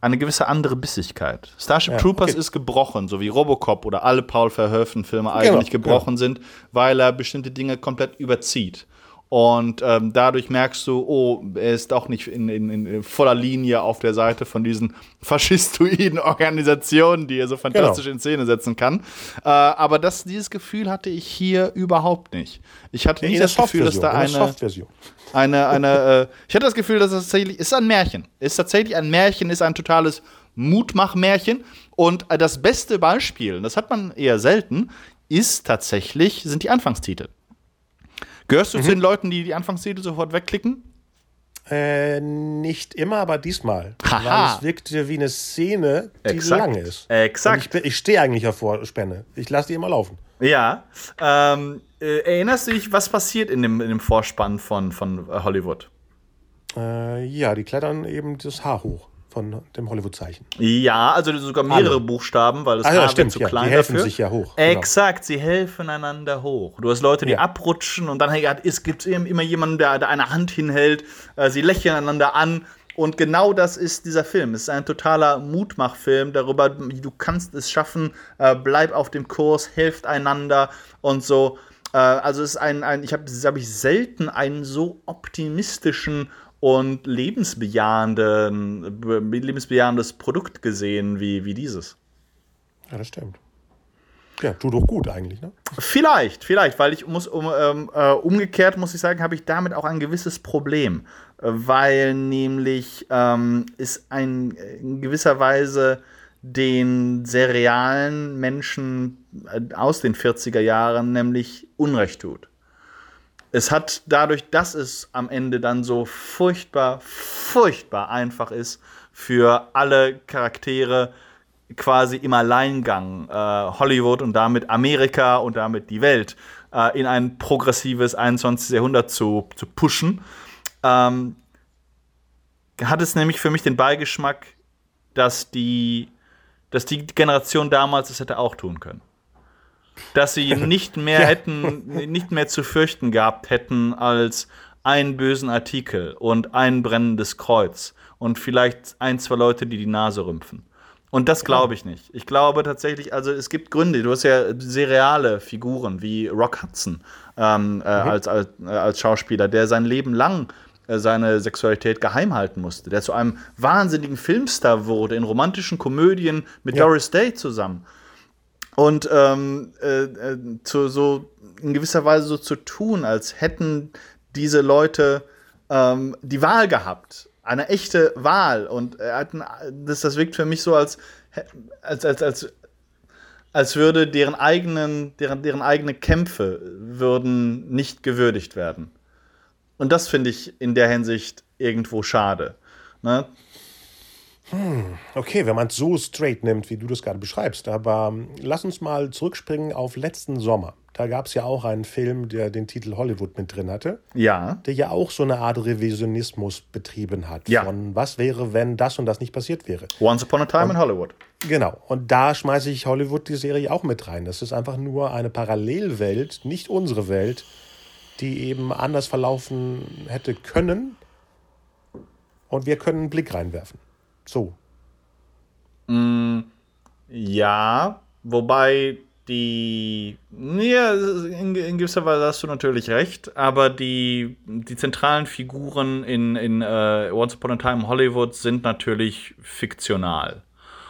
eine gewisse andere Bissigkeit. Starship ja, Troopers okay. ist gebrochen, so wie Robocop oder alle Paul Verhoeven-Filme genau, eigentlich genau, gebrochen genau. sind, weil er bestimmte Dinge komplett überzieht. Und ähm, dadurch merkst du, oh, er ist auch nicht in, in, in, voller Linie auf der Seite von diesen [LAUGHS] faschistoiden Organisationen, die er so fantastisch genau. in Szene setzen kann. Äh, aber das, dieses Gefühl hatte ich hier überhaupt nicht. Ich hatte nicht das Gefühl, dass da eine. Eine, eine, äh, ich hatte das Gefühl, dass es tatsächlich ist ein Märchen. Ist tatsächlich ein Märchen, ist ein totales Mutmachmärchen. Und äh, das beste Beispiel, das hat man eher selten, ist tatsächlich, sind die Anfangstitel. Gehörst du mhm. zu den Leuten, die die Anfangstitel sofort wegklicken? Äh, nicht immer, aber diesmal. Haha. Weil es wirkte wie eine Szene, die Exakt. lang ist. Exakt. Und ich, ich stehe eigentlich auf Vorspänne. Ich lasse die immer laufen. Ja. Ähm, äh, erinnerst du dich, was passiert in dem, in dem Vorspann von, von äh, Hollywood? Äh, ja, die klettern eben das Haar hoch von dem Hollywood-Zeichen. Ja, also sogar mehrere Alle. Buchstaben, weil das Ah, ja, stimmt, zu ja. klein Die helfen dafür. sich ja hoch, genau. Exakt, sie helfen einander hoch. Du hast Leute, die Ja. abrutschen und dann hey, es gibt immer jemanden, der, der eine Hand hinhält. Äh, sie lächeln einander an. Und genau das ist dieser Film. Es ist ein totaler Mutmachfilm darüber, du kannst es schaffen, äh, bleib auf dem Kurs, helft einander und so. Äh, also es ist ein, ein ich habe hab ich selten einen so optimistischen und be- lebensbejahendes Produkt gesehen wie, wie dieses. Ja, das stimmt. Ja, tut doch gut eigentlich, ne? Vielleicht, vielleicht, weil ich muss um, ähm, äh, umgekehrt muss ich sagen, habe ich damit auch ein gewisses Problem, weil nämlich ähm, es ein in gewisser Weise den sehr realen Menschen äh, aus den 40er Jahren nämlich Unrecht tut. Es hat dadurch, dass es am Ende dann so furchtbar, furchtbar einfach ist für alle Charaktere, quasi im Alleingang äh, Hollywood und damit Amerika und damit die Welt äh, in ein progressives 21. Jahrhundert zu, zu pushen, ähm, hat es nämlich für mich den Beigeschmack, dass die, dass die Generation damals es hätte auch tun können. Dass sie [LAUGHS] nicht mehr Ja. hätten, nicht mehr zu fürchten gehabt hätten als einen bösen Artikel und ein brennendes Kreuz und vielleicht ein, zwei Leute, die die Nase rümpfen. Und das glaube ich nicht. Ich glaube tatsächlich, also es gibt Gründe. Du hast ja sehr reale Figuren wie Rock Hudson ähm, äh, als, als, äh, als Schauspieler, der sein Leben lang äh, seine Sexualität geheim halten musste, der zu einem wahnsinnigen Filmstar wurde, in romantischen Komödien mit Ja. Doris Day zusammen. Und ähm, äh, äh, zu, so in gewisser Weise so zu tun, als hätten diese Leute ähm, die Wahl gehabt. Eine echte Wahl. Und er hat ein, das, das wirkt für mich so, als, als, als, als, als würde deren eigenen, deren, deren eigene Kämpfe würden nicht gewürdigt werden. Und das finde ich in der Hinsicht irgendwo schade. Ne? Okay, wenn man es so straight nimmt, wie du das gerade beschreibst. Aber ähm, lass uns mal zurückspringen auf letzten Sommer. Da gab es ja auch einen Film, der den Titel Hollywood mit drin hatte, Ja. der ja auch so eine Art Revisionismus betrieben hat. Ja. Von was wäre, wenn das und das nicht passiert wäre. Once Upon a Time in Hollywood. Genau. Und da schmeiße ich Hollywood die Serie auch mit rein. Das ist einfach nur eine Parallelwelt, nicht unsere Welt, die eben anders verlaufen hätte können. Und wir können einen Blick reinwerfen. So. Ja, wobei die. Ja, in, in gewisser Weise hast du natürlich recht, aber die, die zentralen Figuren in, in äh, Once Upon a Time in Hollywood sind natürlich fiktional.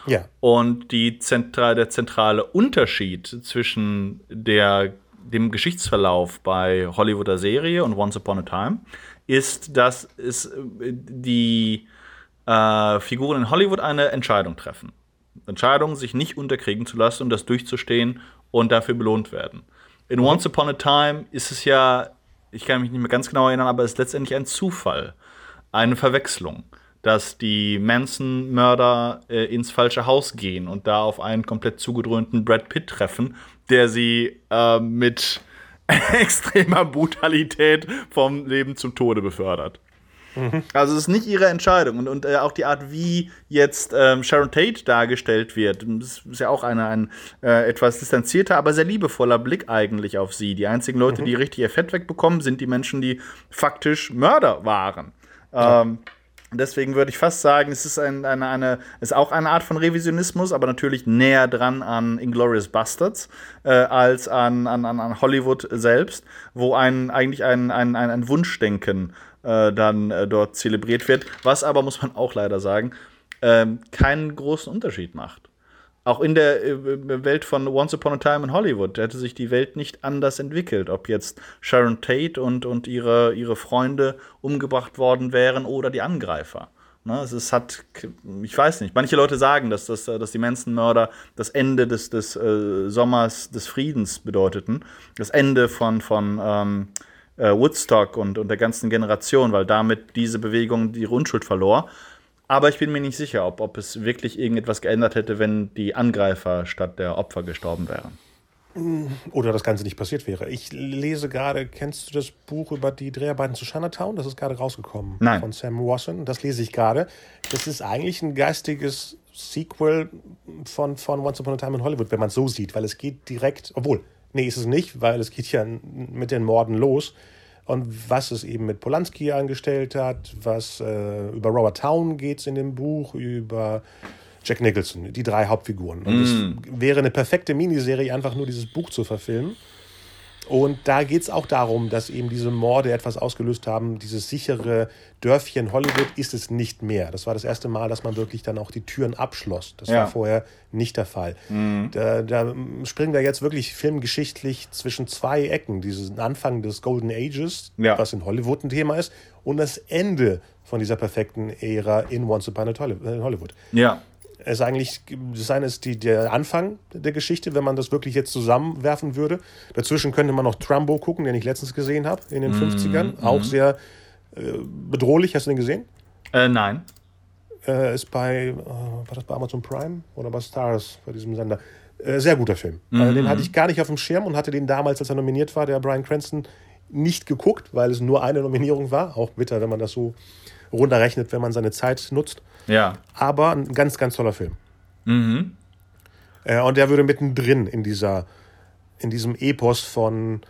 Ja. Und die zentra der zentrale Unterschied zwischen der, dem Geschichtsverlauf bei Hollywooder Serie und Once Upon a Time ist, dass es äh, die äh, Figuren in Hollywood eine Entscheidung treffen. Entscheidung, sich nicht unterkriegen zu lassen und das durchzustehen und dafür belohnt werden. In Once Upon a Time ist es ja, ich kann mich nicht mehr ganz genau erinnern, aber es ist letztendlich ein Zufall, eine Verwechslung, dass die Manson-Mörder äh, ins falsche Haus gehen und da auf einen komplett zugedröhnten Brad Pitt treffen, der sie äh, mit [LAUGHS] extremer Brutalität vom Leben zum Tode befördert. Also es ist nicht ihre Entscheidung und, und äh, auch die Art, wie jetzt ähm, Sharon Tate dargestellt wird, das ist ja auch eine, ein äh, etwas distanzierter, aber sehr liebevoller Blick eigentlich auf sie. Die einzigen Leute, die richtig ihr Fett wegbekommen, sind die Menschen, die faktisch Mörder waren. Ähm, deswegen würde ich fast sagen, es ist ein, eine, eine, ist auch eine Art von Revisionismus, aber natürlich näher dran an Inglourious Bastards äh, als an, an, an an Hollywood selbst, wo ein, eigentlich ein, ein, ein, ein Wunschdenken äh, dann äh, dort zelebriert wird, was aber, muss man auch leider sagen, ähm, keinen großen Unterschied macht. Auch in der äh, Welt von Once Upon a Time in Hollywood hätte sich die Welt nicht anders entwickelt, ob jetzt Sharon Tate und, und ihre, ihre Freunde umgebracht worden wären oder die Angreifer. Ne? Es ist, hat, ich weiß nicht, manche Leute sagen, dass, das, dass die Manson-Mörder das Ende des, des äh, Sommers des Friedens bedeuteten. Das Ende von, von ähm, äh, Woodstock und, und der ganzen Generation, weil damit diese Bewegung ihre Unschuld verlor. Aber ich bin mir nicht sicher, ob, ob es wirklich irgendetwas geändert hätte, wenn die Angreifer statt der Opfer gestorben wären. Oder das Ganze nicht passiert wäre. Ich lese gerade, kennst du das Buch über die Dreharbeiten zu Chinatown? Das ist gerade rausgekommen. Nein. Von Sam Wasson. Das lese ich gerade. Das ist eigentlich ein geistiges Sequel von, von Once Upon a Time in Hollywood, wenn man es so sieht, weil es geht direkt, obwohl, nee, ist es nicht, weil es geht ja mit den Morden los. Und was es eben mit Polanski angestellt hat, was äh, über Robert Town geht es in dem Buch, über Jack Nicholson, die drei Hauptfiguren. Und es Mm. wäre eine perfekte Miniserie, einfach nur dieses Buch zu verfilmen. Und da geht es auch darum, dass eben diese Morde etwas ausgelöst haben. Dieses sichere Dörfchen Hollywood ist es nicht mehr. Das war das erste Mal, dass man wirklich dann auch die Türen abschloss. Das Ja. war vorher nicht der Fall. Da, da springen wir jetzt wirklich filmgeschichtlich zwischen zwei Ecken. Diesen Anfang des Golden Ages, Ja. was in Hollywood ein Thema ist, und das Ende von dieser perfekten Ära in Once Upon a Time in Hollywood. Ja. Es ist eigentlich, das eine ist die, der Anfang der Geschichte, wenn man das wirklich jetzt zusammenwerfen würde. Dazwischen könnte man noch Trumbo gucken, den ich letztens gesehen habe, in den 50ern. Auch sehr äh, bedrohlich. Hast du den gesehen? Äh, nein. Äh, ist bei, äh, war das bei Amazon Prime oder bei Stars, bei diesem Sender? Äh, sehr guter Film. Also den hatte ich gar nicht auf dem Schirm und hatte den damals, als er nominiert war, der Brian Cranston, nicht geguckt, weil es nur eine Nominierung war. Auch bitter, wenn man das so runterrechnet, wenn man seine Zeit nutzt. Ja. Aber ein ganz, ganz toller Film. Mhm. Äh, und der würde mittendrin in dieser, in diesem Epos von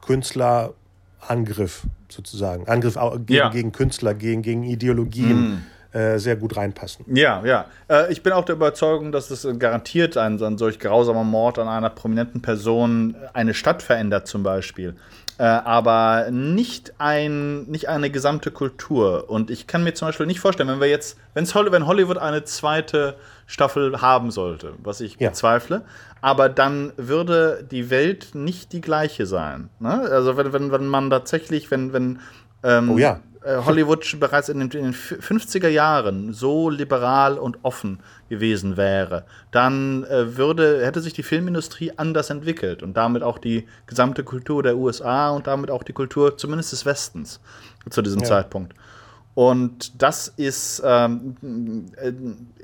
Künstlerangriff sozusagen, Angriff gegen, Ja. gegen Künstler, gegen, gegen Ideologien äh, sehr gut reinpassen. Ja, ja. Äh, ich bin auch der Überzeugung, dass es garantiert ein, ein solch grausamer Mord an einer prominenten Person eine Stadt verändert, zum Beispiel. Äh, aber nicht, ein, nicht eine gesamte Kultur. Und ich kann mir zum Beispiel nicht vorstellen, wenn wir jetzt, wenn's wenn Hollywood eine zweite Staffel haben sollte, was ich Ja. bezweifle, aber dann würde die Welt nicht die gleiche sein. Ne? Also wenn, wenn, wenn man tatsächlich, wenn, wenn ähm, Oh ja. Äh, Hollywood schon bereits in den, in den 50er Jahren so liberal und offen gewesen wäre, dann äh, würde, hätte sich die Filmindustrie anders entwickelt und damit auch die gesamte Kultur der USA und damit auch die Kultur zumindest des Westens zu diesem Ja. Zeitpunkt. Und das ist ähm, äh,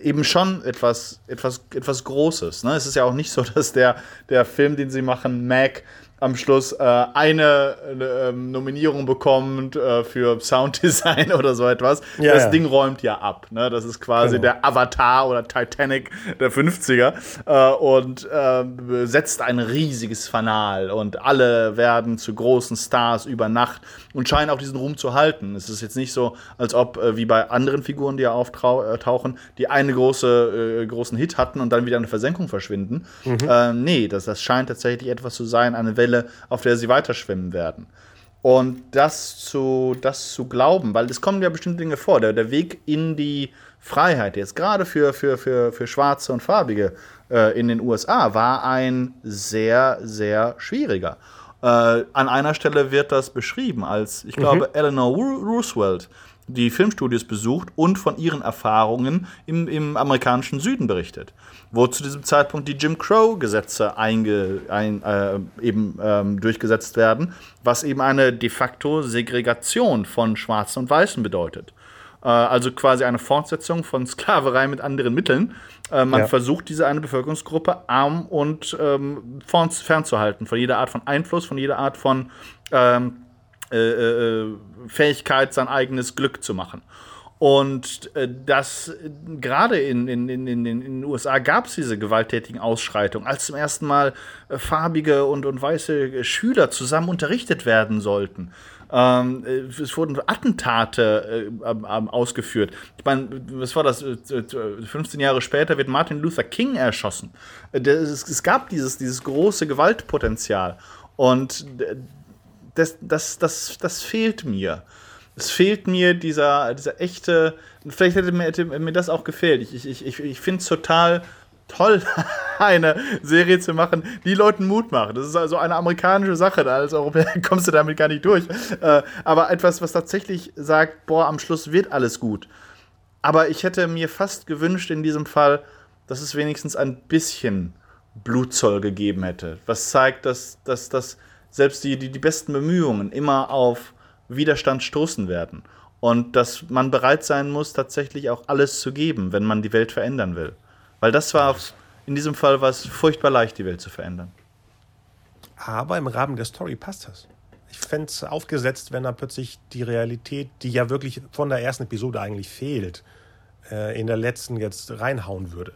eben schon etwas, etwas, etwas Großes. Ne? Es ist ja auch nicht so, [LAUGHS] dass der, der Film, den sie machen, Mac, am Schluss äh, eine äh, ähm, Nominierung bekommt äh, für Sounddesign [LAUGHS] oder so etwas. Ja, das ja. Ding räumt ja ab. Ne? Das ist quasi Genau. der Avatar oder Titanic der 50er äh, und äh, setzt ein riesiges Fanal und alle werden zu großen Stars über Nacht und scheinen auch diesen Ruhm zu halten. Es ist jetzt nicht so, als ob äh, wie bei anderen Figuren, die ja auftauchen, die eine große äh, großen Hit hatten und dann wieder in der Versenkung verschwinden. Äh, nee, das, das scheint tatsächlich etwas zu sein, eine Welle, auf der sie weiterschwimmen werden. Und das zu, das zu glauben, weil es kommen ja bestimmte Dinge vor. Der, der Weg in die Freiheit jetzt, gerade für, für, für, für Schwarze und Farbige äh, in den USA, war ein sehr, sehr schwieriger. Äh, an einer Stelle wird das beschrieben, als ich glaube, Eleanor Roosevelt die Filmstudios besucht und von ihren Erfahrungen im, im amerikanischen Süden berichtet, wo zu diesem Zeitpunkt die Jim Crow-Gesetze einge, ein, äh, eben ähm, durchgesetzt werden, was eben eine de facto Segregation von Schwarzen und Weißen bedeutet. Äh, also quasi eine Fortsetzung von Sklaverei mit anderen Mitteln. Äh, man Ja. versucht, diese eine Bevölkerungsgruppe arm und ähm, fern, fernzuhalten von jeder Art von Einfluss, von jeder Art von ähm, äh, äh, Fähigkeit, sein eigenes Glück zu machen. Und äh, das äh, gerade in, in, in, in, den USA gab es diese gewalttätigen Ausschreitungen, als zum ersten Mal äh, farbige und, und weiße Schüler zusammen unterrichtet werden sollten. Ähm, äh, es wurden Attentate äh, ausgeführt. Ich meine, was war das? Äh, äh, 15 Jahre später wird Martin Luther King erschossen. Äh, es, gab dieses, dieses große Gewaltpotenzial. Und äh, das, das, das, das fehlt mir. Es fehlt mir dieser, dieser echte. Vielleicht hätte mir, hätte mir das auch gefehlt. Ich, ich, ich, ich finde es total toll, [LAUGHS] eine Serie zu machen, die Leuten Mut macht. Das ist also eine amerikanische Sache. Als Europäer [LAUGHS] kommst du damit gar nicht durch. Äh, aber etwas, was tatsächlich sagt, boah, am Schluss wird alles gut. Aber ich hätte mir fast gewünscht in diesem Fall, dass es wenigstens ein bisschen Blutzoll gegeben hätte. Was zeigt, dass, dass, dass selbst die, die, die besten Bemühungen immer auf Widerstand stoßen werden. Und dass man bereit sein muss, tatsächlich auch alles zu geben, wenn man die Welt verändern will. Weil das war in diesem Fall was furchtbar leicht, die Welt zu verändern. Aber im Rahmen der Story passt das. Ich fände es aufgesetzt, wenn da plötzlich die Realität, die ja wirklich von der ersten Episode eigentlich fehlt, äh, in der letzten jetzt reinhauen würde.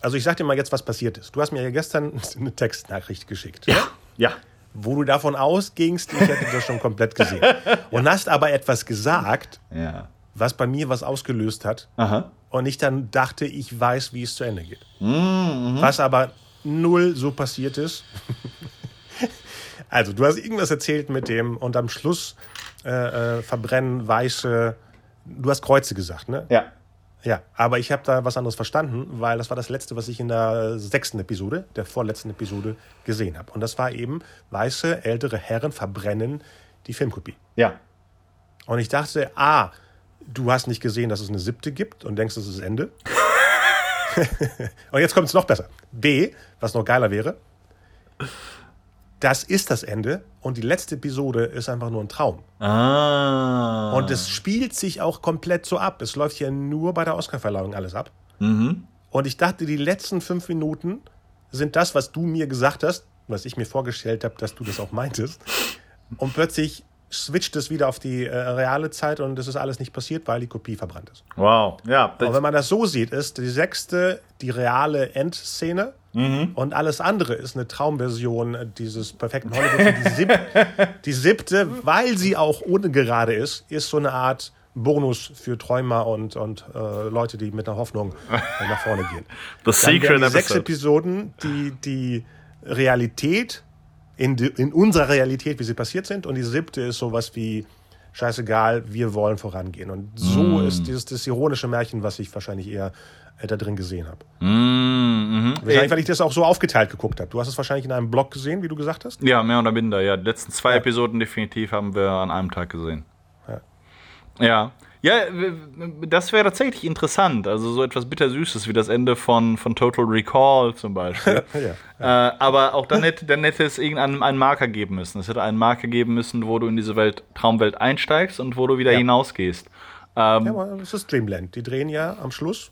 Also ich sag dir mal jetzt, was passiert ist. Du hast mir ja gestern [LAUGHS] eine Textnachricht geschickt. Ja, ja. Wo du davon ausgingst, ich hätte das schon komplett gesehen. [LAUGHS] Und hast aber etwas gesagt, Ja. was bei mir was ausgelöst hat. Aha. Und ich dann dachte, ich weiß, wie es zu Ende geht. Mhm. Was aber null so passiert ist. [LAUGHS] also, du hast irgendwas erzählt mit dem und am Schluss äh, äh, verbrennen weiße. Du hast Kreuze gesagt, ne? Ja. Ja, aber ich habe da was anderes verstanden, weil das war das letzte, was ich in der sechsten Episode, der vorletzten Episode, gesehen habe. Und das war eben, weiße ältere Herren verbrennen die Filmkopie. Ja. Und ich dachte, A, du hast nicht gesehen, dass es eine siebte gibt und denkst, das ist das Ende. [LAUGHS] [LAUGHS] und jetzt kommt es noch besser. B, was noch geiler wäre, das ist das Ende und die letzte Episode ist einfach nur ein Traum. Ah. Und es spielt sich auch komplett so ab. Es läuft ja nur bei der Oscarverleihung alles ab. Mhm. Und ich dachte, die letzten fünf Minuten sind das, was du mir gesagt hast, was ich mir vorgestellt habe, dass du das auch meintest. Und plötzlich switcht es wieder auf die äh, reale Zeit und es ist alles nicht passiert, weil die Kopie verbrannt ist. Wow. Ja. Aber wenn man das so sieht, ist die sechste die reale Endszene und alles andere ist eine Traumversion dieses perfekten Hollywood. Und Die, sieb [LAUGHS] die siebte, weil sie auch ungerade ist, ist so eine Art Bonus für Träumer und, und äh, Leute, die mit einer Hoffnung nach vorne gehen. [LAUGHS] The Dann Secret die sechs Episode. Episoden, die die Realität in, die, in unserer Realität, wie sie passiert sind, und die siebte ist sowas wie scheißegal, wir wollen vorangehen. Und so Mm. ist dieses das ironische Märchen, was ich wahrscheinlich eher äh, da drin gesehen habe. Mhm. Wahrscheinlich, weil ich das auch so aufgeteilt geguckt habe. Du hast es wahrscheinlich in einem Blog gesehen, wie du gesagt hast. Ja, mehr oder minder, ja. Die letzten zwei Episoden definitiv haben wir an einem Tag gesehen. Ja. Ja. Ja, das wäre tatsächlich interessant. Also so etwas bittersüßes wie das Ende von, von Total Recall zum Beispiel. [LAUGHS] Ja. Äh, aber auch dann hätte, dann hätte es irgendeinen einen Marker geben müssen. Es hätte einen Marker geben müssen, wo du in diese Welt, Traumwelt einsteigst und wo du wieder Ja. hinausgehst. Ähm, Ja, aber es ist Dreamland. Die drehen ja am Schluss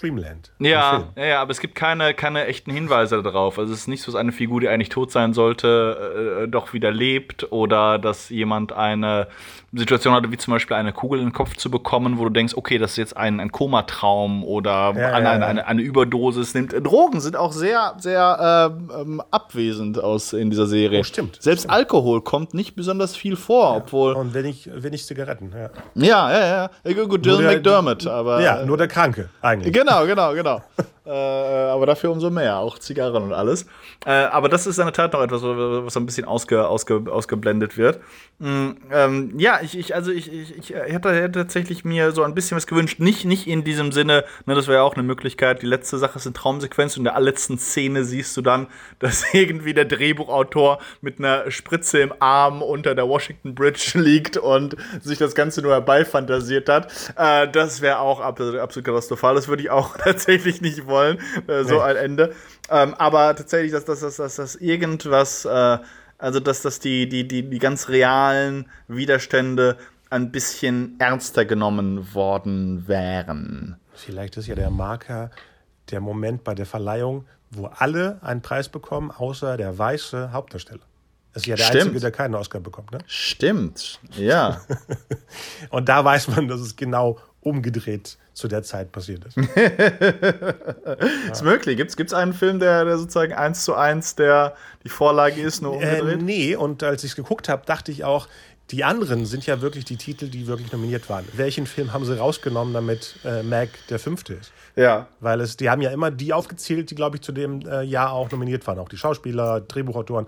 Dreamland. Ja, ja, ja, aber es gibt keine, keine echten Hinweise darauf. Also es ist nicht so, dass eine Figur, die eigentlich tot sein sollte, äh, doch wieder lebt oder dass jemand eine Situation hatte, wie zum Beispiel eine Kugel in den Kopf zu bekommen, wo du denkst, okay, das ist jetzt ein, ein Komatraum oder Ja, eine, ja, ja. eine, eine Überdosis nimmt. Drogen sind auch sehr, sehr ähm, ähm, abwesend aus in dieser Serie. Oh, stimmt, Selbst Alkohol kommt nicht besonders viel vor, obwohl. Und wenn ich, wenn ich Zigaretten. Ja, Ja, ja, ja. Gut, Dylan der- McDermott, aber. ja nur der Kranke eigentlich. Genau, genau, genau. [LAUGHS] äh, aber dafür umso mehr, auch Zigarren und alles. Äh, aber das ist in der Tat noch etwas, was so ein bisschen ausge, ausge, ausgeblendet wird. Mm, ähm, ja, ich, ich, also ich, ich, ich hätte, hätte tatsächlich mir so ein bisschen was gewünscht. Nicht, nicht in diesem Sinne, ne, das wäre ja auch eine Möglichkeit. Die letzte Sache ist eine Traumsequenz und in der allerletzten Szene siehst du dann, [LAUGHS] dass irgendwie der Drehbuchautor mit einer Spritze im Arm unter der Washington Bridge [LAUGHS] liegt und sich das Ganze nur herbeifantasiert hat. Äh, das wäre auch absolut, absolut katastrophal. Das würde ich auch [LAUGHS] tatsächlich nicht wollen, äh, so ein Ende. Ähm, aber tatsächlich, dass das dass, dass, dass irgendwas, äh, also dass, dass die, die, die, die ganz realen Widerstände ein bisschen ernster genommen worden wären. Vielleicht ist ja der Marker der Moment bei der Verleihung, wo alle einen Preis bekommen, außer der weiße Hauptdarsteller. Das ist ja der Stimmt. Einzige, der keinen Oscar bekommt. Ne? Stimmt, ja. [LAUGHS] Und da weiß man, dass es genau umgedreht zu der Zeit passiert ist. [LAUGHS] ist möglich. Gibt es einen Film, der, der sozusagen eins zu eins der die Vorlage ist, nur äh, umgedreht? nee, und als ich es geguckt habe, dachte ich auch, die anderen sind ja wirklich die Titel, die wirklich nominiert waren. Welchen Film haben sie rausgenommen, damit äh, Mac der fünfte ist? Ja. Weil es, die haben ja immer die aufgezählt, die, glaube ich, zu dem äh, Jahr auch nominiert waren. Auch die Schauspieler, Drehbuchautoren.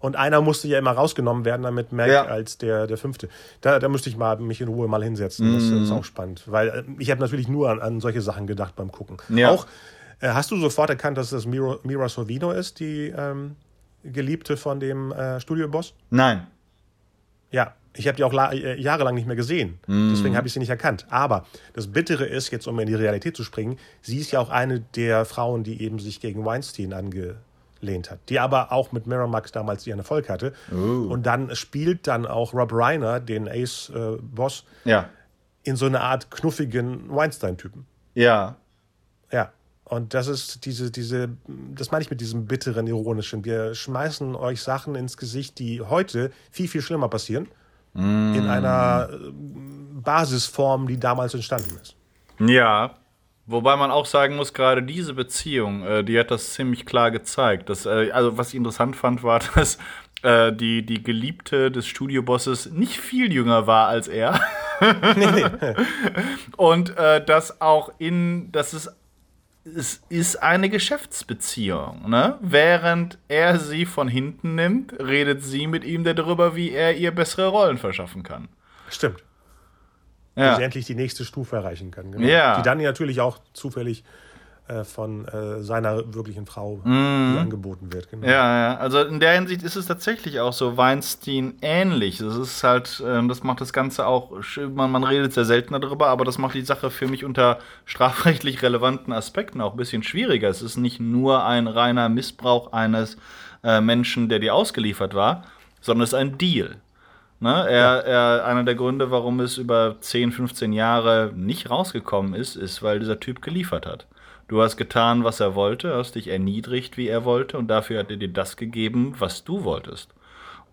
Und einer musste ja immer rausgenommen werden, damit Mac Ja. als der, der Fünfte. Da, da müsste ich mal mich in Ruhe mal hinsetzen. Das Mhm. ist auch spannend. Weil äh, ich habe natürlich nur an, an solche Sachen gedacht beim Gucken. Ja. Auch Äh, hast du sofort erkannt, dass das Mira, Mira Sorvino ist, die ähm, Geliebte von dem äh, Studioboss? Nein. Ja, ich habe die auch äh, jahrelang nicht mehr gesehen. Mm. Deswegen habe ich sie nicht erkannt. Aber das Bittere ist, jetzt um in die Realität zu springen, sie ist ja auch eine der Frauen, die eben sich gegen Weinstein angelehnt hat. Die aber auch mit Miramax damals ihren Erfolg hatte. Uh. Und dann spielt dann auch Rob Reiner, den Ace-Boss, äh, ja. in so eine Art knuffigen Weinstein-Typen. Ja. Ja. Und das ist diese, diese, das meine ich mit diesem bitteren, ironischen. Wir schmeißen euch Sachen ins Gesicht, die heute viel, viel schlimmer passieren mm. in einer äh, Basisform, die damals entstanden ist. Ja, Wobei man auch sagen muss, gerade diese Beziehung, äh, die hat das ziemlich klar gezeigt. Dass, äh, also was ich interessant fand, war, [LAUGHS] dass äh, die, die Geliebte des Studiobosses nicht viel jünger war als er. nee. [LAUGHS] Und äh, dass auch in, dass es es ist eine Geschäftsbeziehung. Ne? Während er sie von hinten nimmt, redet sie mit ihm darüber, wie er ihr bessere Rollen verschaffen kann. Stimmt. Ja. Sie endlich die nächste Stufe erreichen kann. Genau. Ja. Die dann natürlich auch zufällig äh, von äh, seiner wirklichen Frau mm. angeboten wird. Genau. Ja, ja, also in der Hinsicht ist es tatsächlich auch so Weinstein ähnlich. Das ist halt, äh, das macht das Ganze auch, man, man redet sehr selten darüber, aber das macht die Sache für mich unter strafrechtlich relevanten Aspekten auch ein bisschen schwieriger. Es ist nicht nur ein reiner Missbrauch eines äh, Menschen, der dir ausgeliefert war, sondern es ist ein Deal. Ne? Er, ja. er, einer der Gründe, warum es über 10, 15 Jahre nicht rausgekommen ist, ist, weil dieser Typ geliefert hat. Du hast getan, was er wollte, hast dich erniedrigt, wie er wollte, und dafür hat er dir das gegeben, was du wolltest.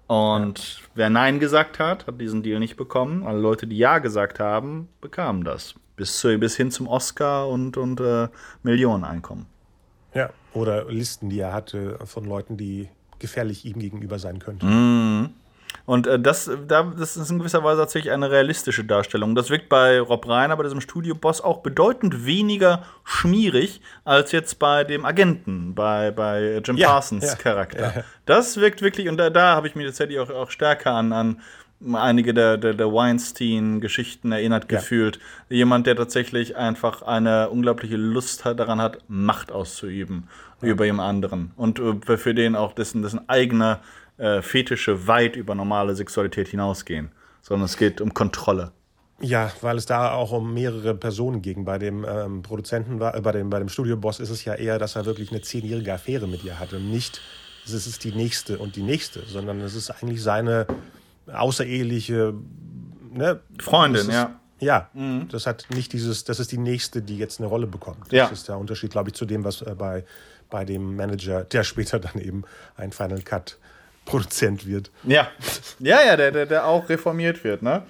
Und ja. wer Nein gesagt hat, hat diesen Deal nicht bekommen. Alle Leute, die Ja gesagt haben, bekamen das. Bis, zu, bis hin zum Oscar und, und äh, Millioneneinkommen. Ja, oder Listen, die er hatte von Leuten, die gefährlich ihm gegenüber sein könnten. Mhm. Und äh, das, da, das ist in gewisser Weise tatsächlich eine realistische Darstellung. Das wirkt bei Rob Reiner, bei diesem Studioboss, auch bedeutend weniger schmierig als jetzt bei dem Agenten, bei, bei Jim ja, Parsons ja, Charakter. Ja, das wirkt wirklich, und da, da habe ich mich tatsächlich auch, auch stärker an, an einige der, der, der Weinstein-Geschichten erinnert gefühlt. Jemand, der tatsächlich einfach eine unglaubliche Lust hat, daran hat, Macht auszuüben über jemand anderen. Und äh, für den auch dessen, dessen eigener äh, Fetische weit über normale Sexualität hinausgehen, sondern es geht um Kontrolle. Ja, weil es da auch um mehrere Personen ging. Bei dem ähm, Produzenten, war, äh, bei dem, bei dem Studioboss ist es ja eher, dass er wirklich eine zehnjährige Affäre mit ihr hatte. Nicht, es ist die nächste und die nächste, sondern es ist eigentlich seine außereheliche ne, Freundin, ist, ja. Ja, mhm. das hat nicht dieses, das ist die nächste, die jetzt eine Rolle bekommt. Das ja. ist der Unterschied, glaube ich, zu dem, was äh, bei, bei dem Manager, der später dann eben ein Final Cut Produzent wird. Ja, ja, ja, der, der, der auch reformiert wird, ne?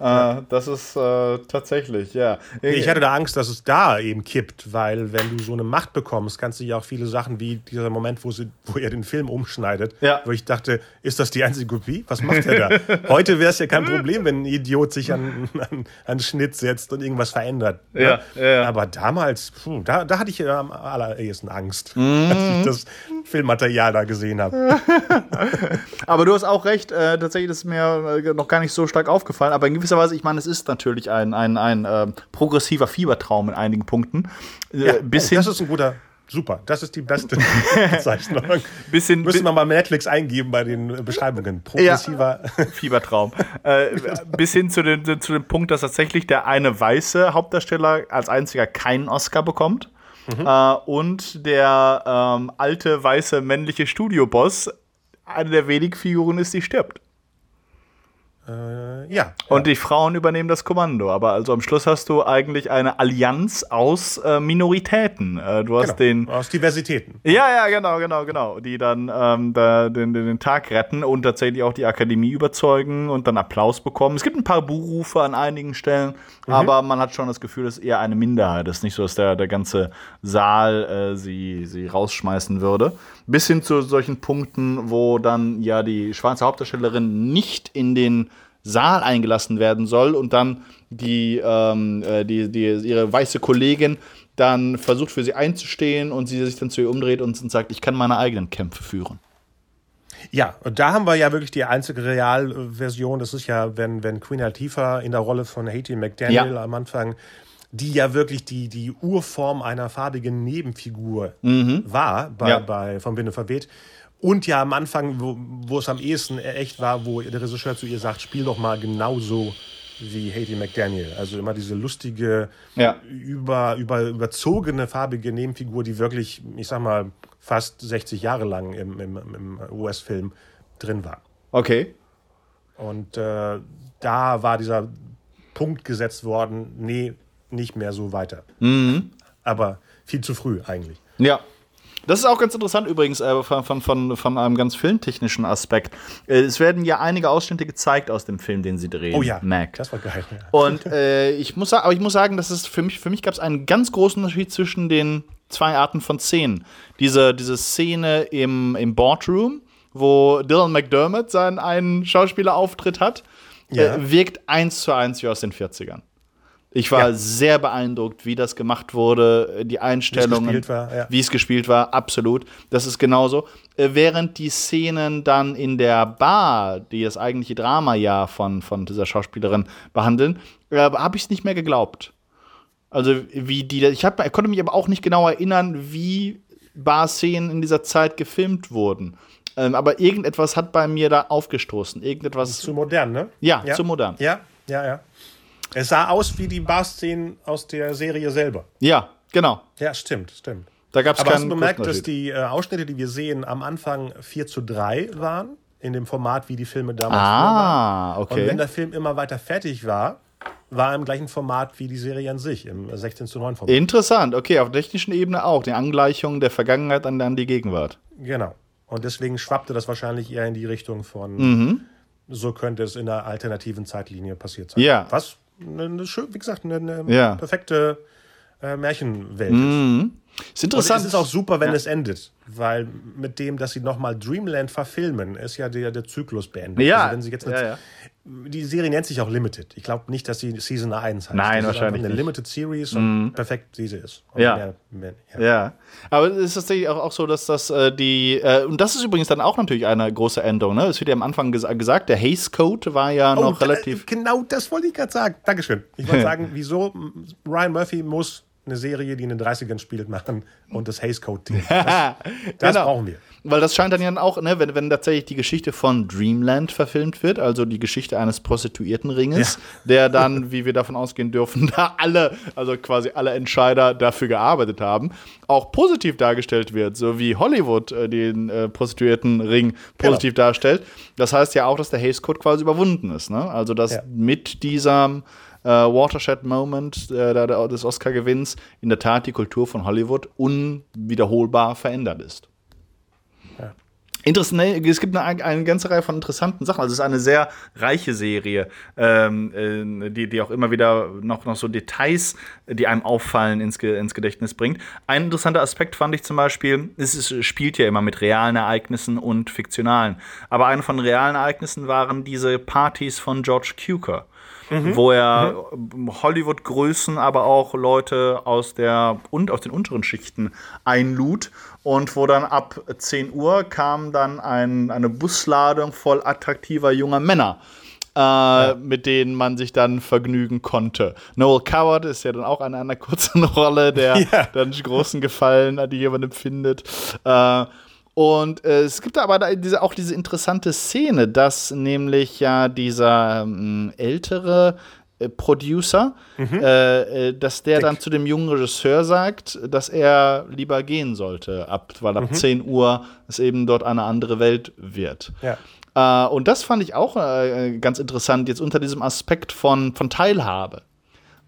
Ja. Äh, das ist äh, tatsächlich, ja. Ich hatte da Angst, dass es da eben kippt, weil wenn du so eine Macht bekommst, kannst du ja auch viele Sachen wie dieser Moment, wo, sie, wo er den Film umschneidet, ja. wo ich dachte, ist das die einzige Kopie? Was macht er da? [LAUGHS] Heute wäre es ja kein Problem, wenn ein Idiot sich an, an, an Schnitt setzt und irgendwas verändert. Ne? Ja, ja. Aber damals, puh, da, da hatte ich am allerersten Angst, mhm. [LAUGHS] als ich das Filmmaterial da gesehen habe. [LAUGHS] aber du hast auch recht, äh, tatsächlich ist mir äh, noch gar nicht so stark aufgefallen, aber in gewisser Weise, ich meine, es ist natürlich ein, ein, ein äh, progressiver Fiebertraum in einigen Punkten. Äh, ja, bis oh, hin das ist ein guter. Super, das ist die beste [LAUGHS] Bezeichnung. Bisschen, Müssen wir mal Netflix eingeben bei den Beschreibungen. Progressiver ja, [LAUGHS] Fiebertraum. äh, bis hin zu, den, zu dem Punkt, dass tatsächlich der eine weiße Hauptdarsteller als einziger keinen Oscar bekommt. Mhm. Äh, und der ähm, alte weiße männliche Studioboss eine der wenigen Figuren ist, die stirbt. Äh, ja. Und die Frauen übernehmen das Kommando. Aber also am Schluss hast du eigentlich eine Allianz aus äh, Minoritäten. Äh, du hast genau, den. Aus Diversitäten. Ja, ja, genau, genau, genau. Die dann ähm, da, den, den, Tag retten und tatsächlich auch die Akademie überzeugen und dann Applaus bekommen. Es gibt ein paar Buhrufe an einigen Stellen, mhm. aber man hat schon das Gefühl, es ist eher eine Minderheit. Es ist nicht so, dass der, der ganze Saal äh, sie, sie rausschmeißen würde. Bis hin zu solchen Punkten, wo dann ja die schwarze Hauptdarstellerin nicht in den Saal eingelassen werden soll und dann die, ähm, äh, die, die, ihre weiße Kollegin dann versucht für sie einzustehen und sie sich dann zu ihr umdreht und sagt, ich kann meine eigenen Kämpfe führen. Ja, und da haben wir ja wirklich die einzige Realversion. Das ist ja, wenn, wenn Queen Latifah in der Rolle von Haiti McDaniel ja. am Anfang die ja wirklich die, die Urform einer farbigen Nebenfigur war bei, Ja. bei Von Binde verweht. Und ja am Anfang, wo, wo es am ehesten echt war, wo der Regisseur zu ihr sagt, spiel doch mal genauso wie Haiti McDaniel. Also immer diese lustige, Ja. über, über, überzogene farbige Nebenfigur, die wirklich, ich sag mal, fast 60 Jahre lang im, im, im US-Film drin war. Okay. Und äh, da war dieser Punkt gesetzt worden, nee, nicht mehr so weiter. Aber viel zu früh eigentlich. Ja. Das ist auch ganz interessant übrigens äh, von, von, von, einem ganz filmtechnischen Aspekt. Äh, es werden ja einige Ausschnitte gezeigt aus dem Film, den sie drehen. Oh ja, Mac. das war geil. Ja. Und äh, ich muss sagen, aber ich muss sagen, dass es für mich, für mich gab es einen ganz großen Unterschied zwischen den zwei Arten von Szenen. Diese, diese Szene im, im Boardroom, wo Dylan McDermott seinen einen Schauspielerauftritt hat, Ja. äh, wirkt eins zu eins wie aus den 40ern. Ich war Ja. sehr beeindruckt, wie das gemacht wurde, die Einstellungen, gespielt war, ja. wie es gespielt war, absolut. Das ist genauso. Äh, Während die Szenen dann in der Bar, die das eigentliche Drama ja von, von dieser Schauspielerin behandeln, äh, habe ich es nicht mehr geglaubt. Also wie die, ich, hab, ich konnte mich aber auch nicht genau erinnern, wie Bar-Szenen in dieser Zeit gefilmt wurden. Ähm, aber irgendetwas hat bei mir da aufgestoßen. Irgendetwas. Zu modern, ne? Ja, zu modern. Ja, ja, ja. Es sah aus wie die Bar-Szenen aus der Serie selber. Ja, genau. Ja, stimmt, stimmt. Da gab es Aber hast du bemerkt, dass die äh, Ausschnitte, die wir sehen, am Anfang 4 zu 3 waren? In dem Format, wie die Filme damals Ah, waren. okay. Und wenn der Film immer weiter fertig war, war er im gleichen Format wie die Serie an sich, im 16 zu 9 Format. Interessant, okay, auf der technischen Ebene auch. Die Angleichung der Vergangenheit an, an die Gegenwart. Genau. Und deswegen schwappte das wahrscheinlich eher in die Richtung von, Mhm. so könnte es in der alternativen Zeitlinie passiert sein. Ja. Was, eine, wie gesagt, eine, eine Ja. perfekte äh, Märchenwelt Ist ist. Und interessant. es ist auch super, wenn es endet, weil mit dem, dass sie nochmal Dreamland verfilmen, ist ja der, der Zyklus beendet. Ja, Also wenn sie jetzt eine, ja, ja. Die Serie nennt sich auch Limited. Ich glaube nicht, dass sie Season 1 heißt. Nein, das ist wahrscheinlich einfach eine nicht. Limited Series und perfekt, wie sie ist. Ja. mehr- mehr- ja. Ja, aber es ist tatsächlich auch, auch so, dass das äh, die, äh, und das ist übrigens dann auch natürlich eine große Änderung, ne? Es wird ja am Anfang ges gesagt, der Haze Code war ja Oh, noch da- relativ. Genau das wollte ich gerade sagen. Dankeschön. Ich wollte [LAUGHS] sagen, wieso Ryan Murphy muss eine Serie, die in den 30ern spielt, machen und das Haze Code Team. Das, [LAUGHS] das Genau. brauchen wir. Weil das scheint dann ja auch, ne, wenn, wenn tatsächlich die Geschichte von Dreamland verfilmt wird, also die Geschichte eines Prostituiertenringes, [LAUGHS] der dann, wie wir davon ausgehen dürfen, da alle, also quasi alle Entscheider dafür gearbeitet haben, auch positiv dargestellt wird, so wie Hollywood äh, den äh, Prostituiertenring positiv darstellt. Das heißt ja auch, dass der Haze Code quasi überwunden ist, ne? Also dass Ja. mit diesem äh, Watershed-Moment äh, des Oscar-Gewinns in der Tat die Kultur von Hollywood unwiederholbar verändert ist. Interessant, es gibt eine, eine ganze Reihe von interessanten Sachen. Also es ist eine sehr reiche Serie, ähm, äh, die, die auch immer wieder noch, noch so Details, die einem auffallen, ins, ins Gedächtnis bringt. Ein interessanter Aspekt fand ich zum Beispiel, es ist, spielt ja immer mit realen Ereignissen und fiktionalen. Aber eine von realen Ereignissen waren diese Partys von George Cukor. Wo er Hollywood-Größen, aber auch Leute aus, der, und aus den unteren Schichten einlud und wo dann ab 10 Uhr kam dann ein, eine Busladung voll attraktiver junger Männer. Äh, mit denen man sich dann vergnügen konnte. Noel Coward ist ja dann auch in einer kurzen [LAUGHS] Rolle, der Ja. dann großen Gefallen an jemandem findet. Äh, und äh, es gibt aber da diese, auch diese interessante Szene, dass nämlich ja dieser ähm, ältere äh, Producer, äh, äh, dass der dann zu dem jungen Regisseur sagt, dass er lieber gehen sollte, ab, weil ab 10 Uhr es eben dort eine andere Welt wird. Ja. Äh, und das fand ich auch äh, ganz interessant, jetzt unter diesem Aspekt von, von Teilhabe.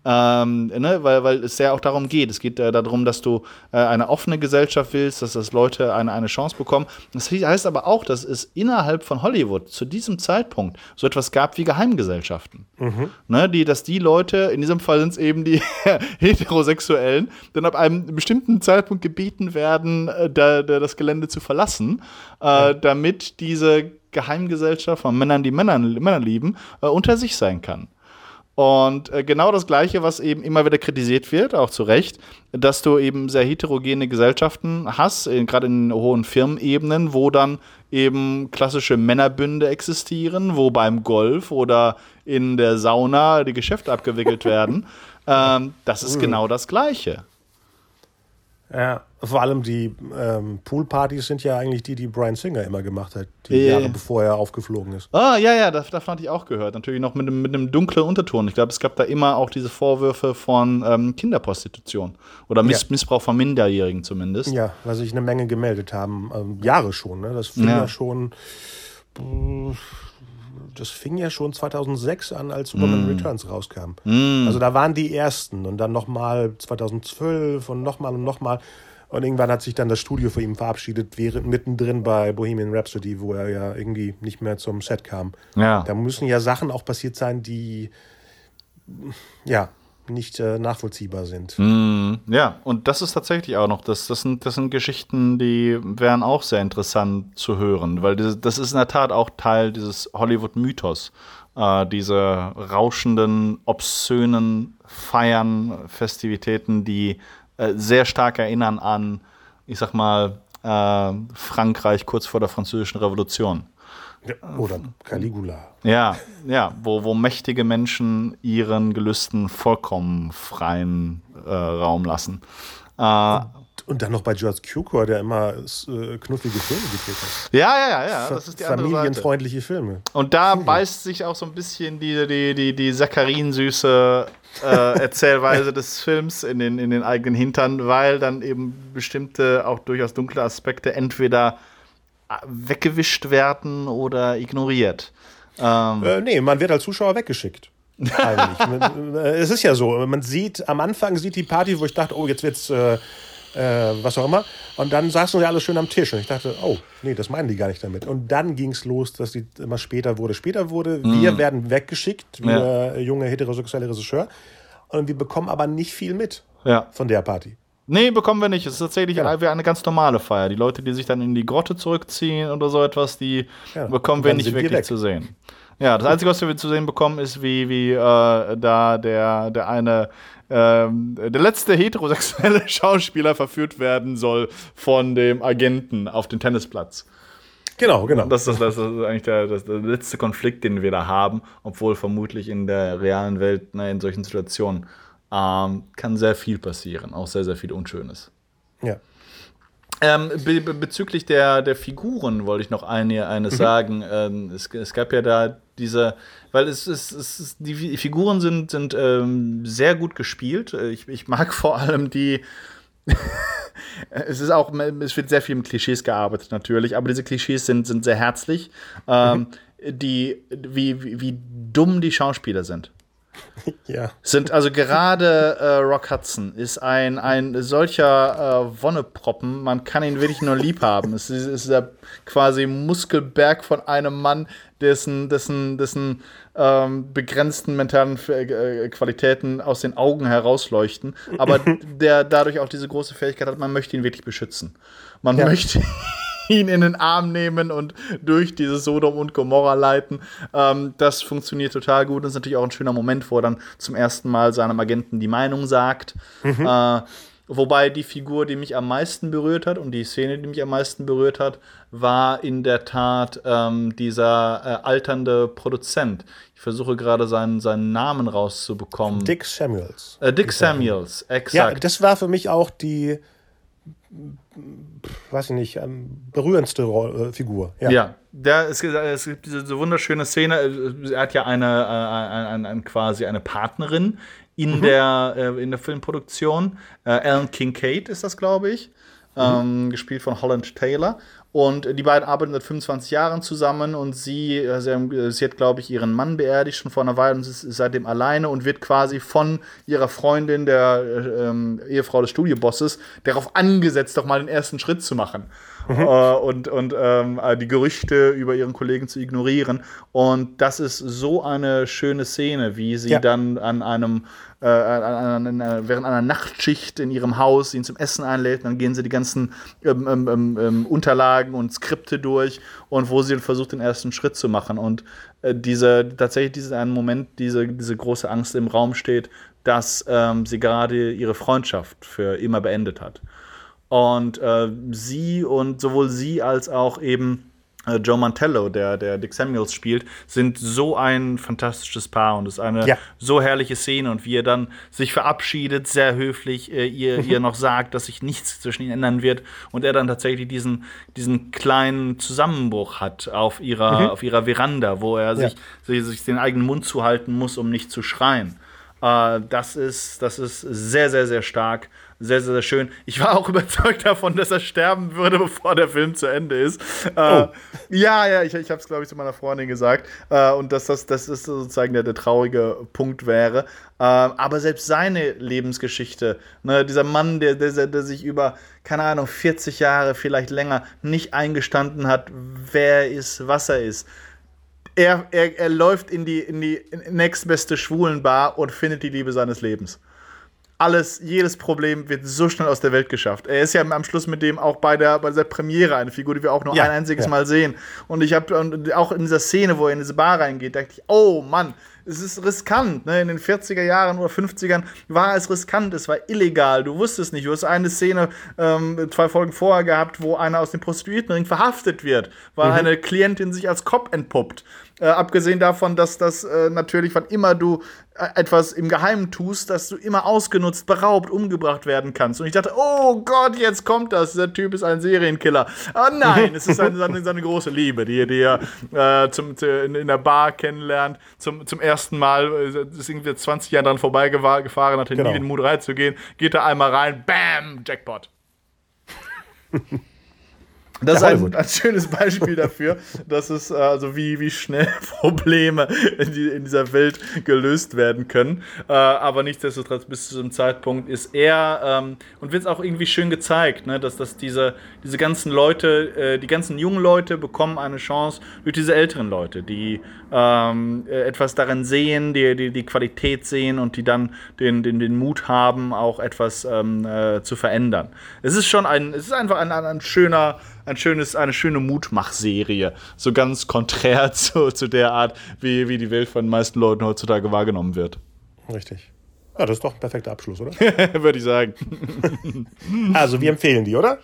Ähm, ne, weil, weil es ja auch darum geht. Es geht äh, darum, dass du äh, eine offene Gesellschaft willst, dass das Leute eine, eine Chance bekommen. Das heißt aber auch, dass es innerhalb von Hollywood zu diesem Zeitpunkt so etwas gab wie Geheimgesellschaften. Ne, die, dass die Leute, in diesem Fall sind es eben die [LAUGHS] Heterosexuellen, dann ab einem bestimmten Zeitpunkt gebeten werden, äh, da, da das Gelände zu verlassen, äh, damit diese Geheimgesellschaft von Männern, die Männer, Männer lieben, äh, unter sich sein kann. Und äh, genau das Gleiche, was eben immer wieder kritisiert wird, auch zu Recht, dass du eben sehr heterogene Gesellschaften hast, gerade in hohen Firmenebenen, wo dann eben klassische Männerbünde existieren, wo beim Golf oder in der Sauna die Geschäfte abgewickelt werden. Äh, [LAUGHS] Ähm, das ist mhm. genau das Gleiche. Ja, vor allem die ähm, Poolpartys sind ja eigentlich die, die Brian Singer immer gemacht hat, die äh. Jahre bevor er aufgeflogen ist. Ah, ja, ja, das, das fand ich auch gehört. Natürlich noch mit einem, mit einem dunklen Unterton. Ich glaube, es gab da immer auch diese Vorwürfe von ähm, Kinderprostitution oder Miss ja. Missbrauch von Minderjährigen zumindest. Ja, weil sich eine Menge gemeldet haben. Ähm, Jahre schon, ne? Das fing ja, ja schon. Das fing ja schon 2006 an, als Superman mm. Returns rauskam. Mm. Also da waren die ersten und dann nochmal 2012 und nochmal und nochmal. Und irgendwann hat sich dann das Studio für ihn verabschiedet, während mittendrin bei Bohemian Rhapsody, wo er ja irgendwie nicht mehr zum Set kam. Ja. Da müssen ja Sachen auch passiert sein, die ja nicht äh, nachvollziehbar sind. Mm, ja, und das ist tatsächlich auch noch, das, das, sind, das sind Geschichten, die wären auch sehr interessant zu hören, weil das, das ist in der Tat auch Teil dieses Hollywood-Mythos. Äh, diese rauschenden, obszönen Feiern, Festivitäten, die äh, sehr stark erinnern an, ich sag mal, äh, Frankreich kurz vor der Französischen Revolution. Oder Caligula. Ja, ja, wo, wo mächtige Menschen ihren Gelüsten vollkommen freien äh, Raum lassen. Äh, und dann noch bei George Cukor, der immer äh, knuffige Filme gedreht hat. Ja, ja, ja, ja. Das ist die Familienfreundliche Filme. Und da hm. beißt sich auch so ein bisschen die, die, die, die Saccharine-süße äh, Erzählweise [LAUGHS] des Films in den, in den eigenen Hintern, weil dann eben bestimmte, auch durchaus dunkle Aspekte entweder weggewischt werden oder ignoriert. Ähm, äh, nee, man wird als Zuschauer weggeschickt. [LAUGHS] Äh, es ist ja so, man sieht, am Anfang sieht die Party, wo ich dachte, oh, jetzt wird's äh, äh, was auch immer. Und dann saßen wir alle schön am Tisch. Und ich dachte, oh, nee, das meinen die gar nicht damit. Und dann ging es los, dass die immer später wurde. Später wurde, mm. wir werden weggeschickt, wir ja. junge heterosexuelle Regisseur. Und wir bekommen aber nicht viel mit ja. von der Party. Nee, bekommen wir nicht. Es ist tatsächlich ja. eine ganz normale Feier. Die Leute, die sich dann in die Grotte zurückziehen oder so etwas, die ja. bekommen wir nicht wirklich zu sehen. Ja, das Einzige, was wir zu sehen bekommen, ist, wie, wie äh, da der, der eine ähm, der letzte heterosexuelle [LAUGHS] Schauspieler verführt werden soll von dem Agenten auf dem Tennisplatz. Genau, genau. Das ist, das ist eigentlich der, das, der letzte Konflikt, den wir da haben, obwohl vermutlich in der realen Welt, ne, in solchen Situationen, ähm, kann sehr viel passieren, auch sehr, sehr viel Unschönes. Ja. Ähm, be bezüglich der, der Figuren wollte ich noch eine, eines mhm. sagen. Ähm, es, es, gab ja da diese, weil es es ist die Figuren sind, sind ähm, sehr gut gespielt. Ich, ich mag [LAUGHS] vor allem die. [LAUGHS] es ist auch, es wird sehr viel mit Klischees gearbeitet natürlich, aber diese Klischees sind, sind sehr herzlich. Ähm, mhm. die, wie, wie, wie dumm die Schauspieler sind. [LAUGHS] Ja. Sind also gerade äh, Rock Hudson ist ein, ein solcher äh, Wonneproppen, man kann ihn wirklich nur lieb haben. Es ist, ist der quasi Muskelberg von einem Mann, dessen, dessen, dessen ähm, begrenzten mentalen äh, Qualitäten aus den Augen herausleuchten, aber [LAUGHS] der dadurch auch diese große Fähigkeit hat, man möchte ihn wirklich beschützen. Man ja. möchte ihn in den Arm nehmen und durch dieses Sodom und Gomorra leiten. Ähm, das funktioniert total gut. Das ist natürlich auch ein schöner Moment, wo er dann zum ersten Mal seinem Agenten die Meinung sagt. Mhm. Äh, wobei die Figur, die mich am meisten berührt hat und die Szene, die mich am meisten berührt hat, war in der Tat ähm, dieser äh, alternde Produzent. Ich versuche gerade seinen, seinen Namen rauszubekommen. Dick Samuels. Äh, Dick Samuels, exakt. Ja, das war für mich auch die weiß ich nicht, ähm, berührendste äh, Figur. Ja, ja der, es, es gibt diese wunderschöne Szene. Äh, er hat ja eine, äh, ein, ein, quasi eine Partnerin in, mhm. der, in der Filmproduktion. Alan Kincaid ist das, glaube ich. Mhm. Ähm, gespielt von Holland Taylor. Und die beiden arbeiten seit 25 Jahren zusammen und sie, äh, sie, haben, sie hat, glaube ich, ihren Mann beerdigt schon vor einer Weile und ist seitdem alleine und wird quasi von ihrer Freundin, der äh, ähm, Ehefrau des Studiobosses, darauf angesetzt, doch mal den ersten Schritt zu machen. Mhm. Äh, und und ähm, äh, die Gerüchte über ihren Kollegen zu ignorieren. Und das ist so eine schöne Szene, wie sie ja. dann an einem äh, an, an, an, während einer Nachtschicht in ihrem Haus ihn zum Essen einlädt. Dann gehen sie die ganzen ähm, ähm, ähm, ähm, Unterlagen und Skripte durch und wo sie versucht, den ersten Schritt zu machen. Und äh, diese, tatsächlich dieser einen Moment, diese, diese große Angst im Raum steht, dass ähm, sie gerade ihre Freundschaft für immer beendet hat. Und äh, sie und sowohl sie als auch eben äh, Joe Mantello, der, der Dick Samuels spielt, sind so ein fantastisches Paar und es ist eine Ja. so herrliche Szene und wie er dann sich verabschiedet, sehr höflich, äh, ihr, ihr noch sagt, dass sich nichts zwischen ihnen ändern wird und er dann tatsächlich diesen, diesen kleinen Zusammenbruch hat auf ihrer, auf ihrer Veranda, wo er sich, sich, sich den eigenen Mund zuhalten muss, um nicht zu schreien. Äh, das, ist, das ist sehr, sehr, sehr stark. Sehr, sehr, sehr schön. Ich war auch [LAUGHS] überzeugt davon, dass er sterben würde, bevor der Film zu Ende ist. Äh, Ja, ja, ich, ich habe es, glaube ich, zu meiner Freundin gesagt. Äh, und dass das, das ist sozusagen der, der traurige Punkt wäre. Äh, aber selbst seine Lebensgeschichte, ne, dieser Mann, der, der, der sich über, keine Ahnung, 40 Jahre, vielleicht länger, nicht eingestanden hat, wer er ist, was er ist er, er, er läuft in die, in die nächstbeste Schwulenbar und findet die Liebe seines Lebens. Alles, jedes Problem wird so schnell aus der Welt geschafft. Er ist ja am Schluss mit dem auch bei der, bei dieser Premiere eine Figur, die wir auch nur Ja, ein einziges ja. Mal sehen. Und ich habe auch in dieser Szene, wo er in diese Bar reingeht, dachte ich, oh Mann, es ist riskant. Ne? In den 40er Jahren oder 50ern war es riskant, es war illegal, du wusstest nicht. Du hast eine Szene ähm, zwei Folgen vorher gehabt, wo einer aus dem Prostituiertenring verhaftet wird, weil eine Klientin sich als Cop entpuppt. Äh, abgesehen davon, dass das äh, natürlich, wann immer du äh, etwas im Geheimen tust, dass du immer ausgenutzt, beraubt, umgebracht werden kannst. Und ich dachte, oh Gott, jetzt kommt das. Dieser Typ ist ein Serienkiller. Aber nein, es ist eine, seine, seine große Liebe, die, die er äh, zum, zu- in, in der Bar kennenlernt. Zum, zum ersten Mal äh, ist irgendwie 20 Jahre dran vorbeigefahren, hatte Genau. nie den Mut reinzugehen. Geht da einmal rein, bam, Jackpot. [LAUGHS] Das ist ein, ein schönes Beispiel dafür, dass es äh, also wie, wie schnell [LAUGHS] Probleme in, die, in dieser Welt gelöst werden können. Äh, aber nichtsdestotrotz bis zu diesem Zeitpunkt ist er ähm, und wird es auch irgendwie schön gezeigt, ne, dass, dass diese, diese ganzen Leute, äh, die ganzen jungen Leute bekommen eine Chance durch diese älteren Leute, die ähm, äh, etwas darin sehen, die, die die Qualität sehen und die dann den, den, den Mut haben, auch etwas ähm, äh, zu verändern. Es ist schon ein, es ist einfach ein, ein, ein schöner, ein schönes, eine schöne Mutmachserie. So ganz konträr [LAUGHS] zu, zu der Art, wie, wie die Welt von den meisten Leuten heutzutage wahrgenommen wird. Richtig. Ja, das ist doch ein perfekter Abschluss, oder? [LAUGHS] würde ich sagen. [LAUGHS] also, wir empfehlen die, oder?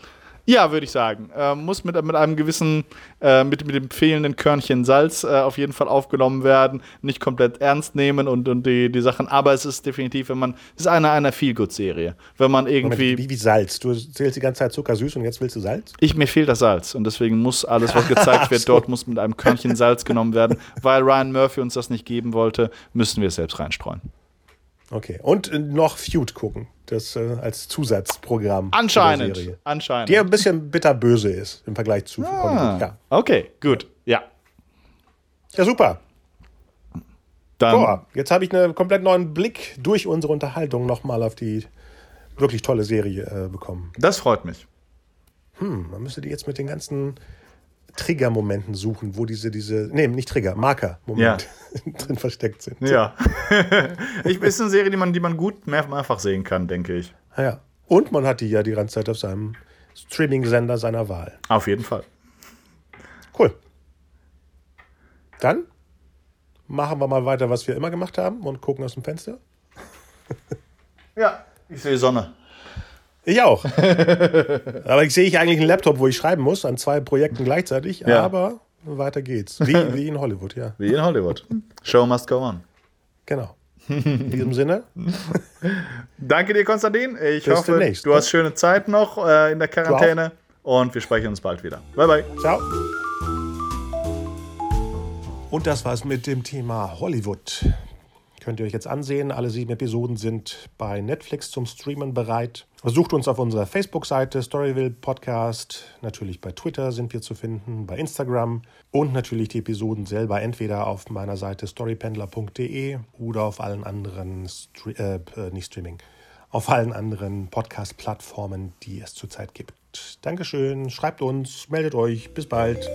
Ja, würde ich sagen. Äh, muss mit, mit einem gewissen, äh, mit, mit dem fehlenden Körnchen Salz äh, auf jeden Fall aufgenommen werden. Nicht komplett ernst nehmen und, und die, die Sachen. Aber es ist definitiv, wenn man, es ist eine einer Feelgood-Serie. Wenn man irgendwie. Wie, wie Salz. Du zählst die ganze Zeit zuckersüß und jetzt willst du Salz? Ich, mir fehlt das Salz und deswegen muss alles, was gezeigt wird, [LAUGHS] so. dort muss mit einem Körnchen Salz genommen werden. Weil Ryan Murphy uns das nicht geben wollte, müssen wir es selbst reinstreuen. Okay. Und äh, noch Feud gucken. Das äh, als Zusatzprogramm. Anscheinend. Serie. Anscheinend. Die ein bisschen bitterböse ist im Vergleich zu ah, Hollywood. Ja. Okay, gut. Ja. ja, super. Dann. So, jetzt habe ich einen komplett neuen Blick durch unsere Unterhaltung nochmal auf die wirklich tolle Serie äh, bekommen. Das freut mich. Hm, man müsste die jetzt mit den ganzen Trigger-Momenten suchen, wo diese, diese, nee, nicht Trigger, Marker-Momente [LAUGHS] drin versteckt sind. Ja. [LAUGHS] ich, ist eine Serie, die man, die man gut mehr, mehrfach sehen kann, denke ich. Ah Ja. Und man hat die ja die ganze Zeit auf seinem Streaming-Sender seiner Wahl. Auf jeden Fall. Cool. Dann machen wir mal weiter, was wir immer gemacht haben und gucken aus dem Fenster. Ja. Ich sehe Sonne. Ich auch. [LAUGHS] aber ich sehe ich eigentlich einen Laptop, wo ich schreiben muss, an zwei Projekten gleichzeitig. Ja. Aber weiter geht's. Wie, wie in Hollywood, ja. Wie in Hollywood. Show must go on. Genau. In diesem Sinne, [LAUGHS] Danke dir, Konstantin. Ich Bis hoffe, demnächst, du ne? hast schöne Zeit noch äh, in der Quarantäne. Und wir sprechen uns bald wieder. Bye, bye. ciao. Und das war's mit dem Thema Hollywood. Könnt ihr euch jetzt ansehen. Alle sieben Episoden sind bei Netflix zum Streamen bereit. Besucht uns auf unserer Facebook-Seite Storyville Podcast. Natürlich bei Twitter sind wir zu finden, bei Instagram und natürlich die Episoden selber entweder auf meiner Seite storypendler.de oder auf allen anderen, Stre äh, äh, nicht Streaming, auf allen anderen Podcast-Plattformen, die es zurzeit gibt. Dankeschön, schreibt uns, meldet euch, bis bald.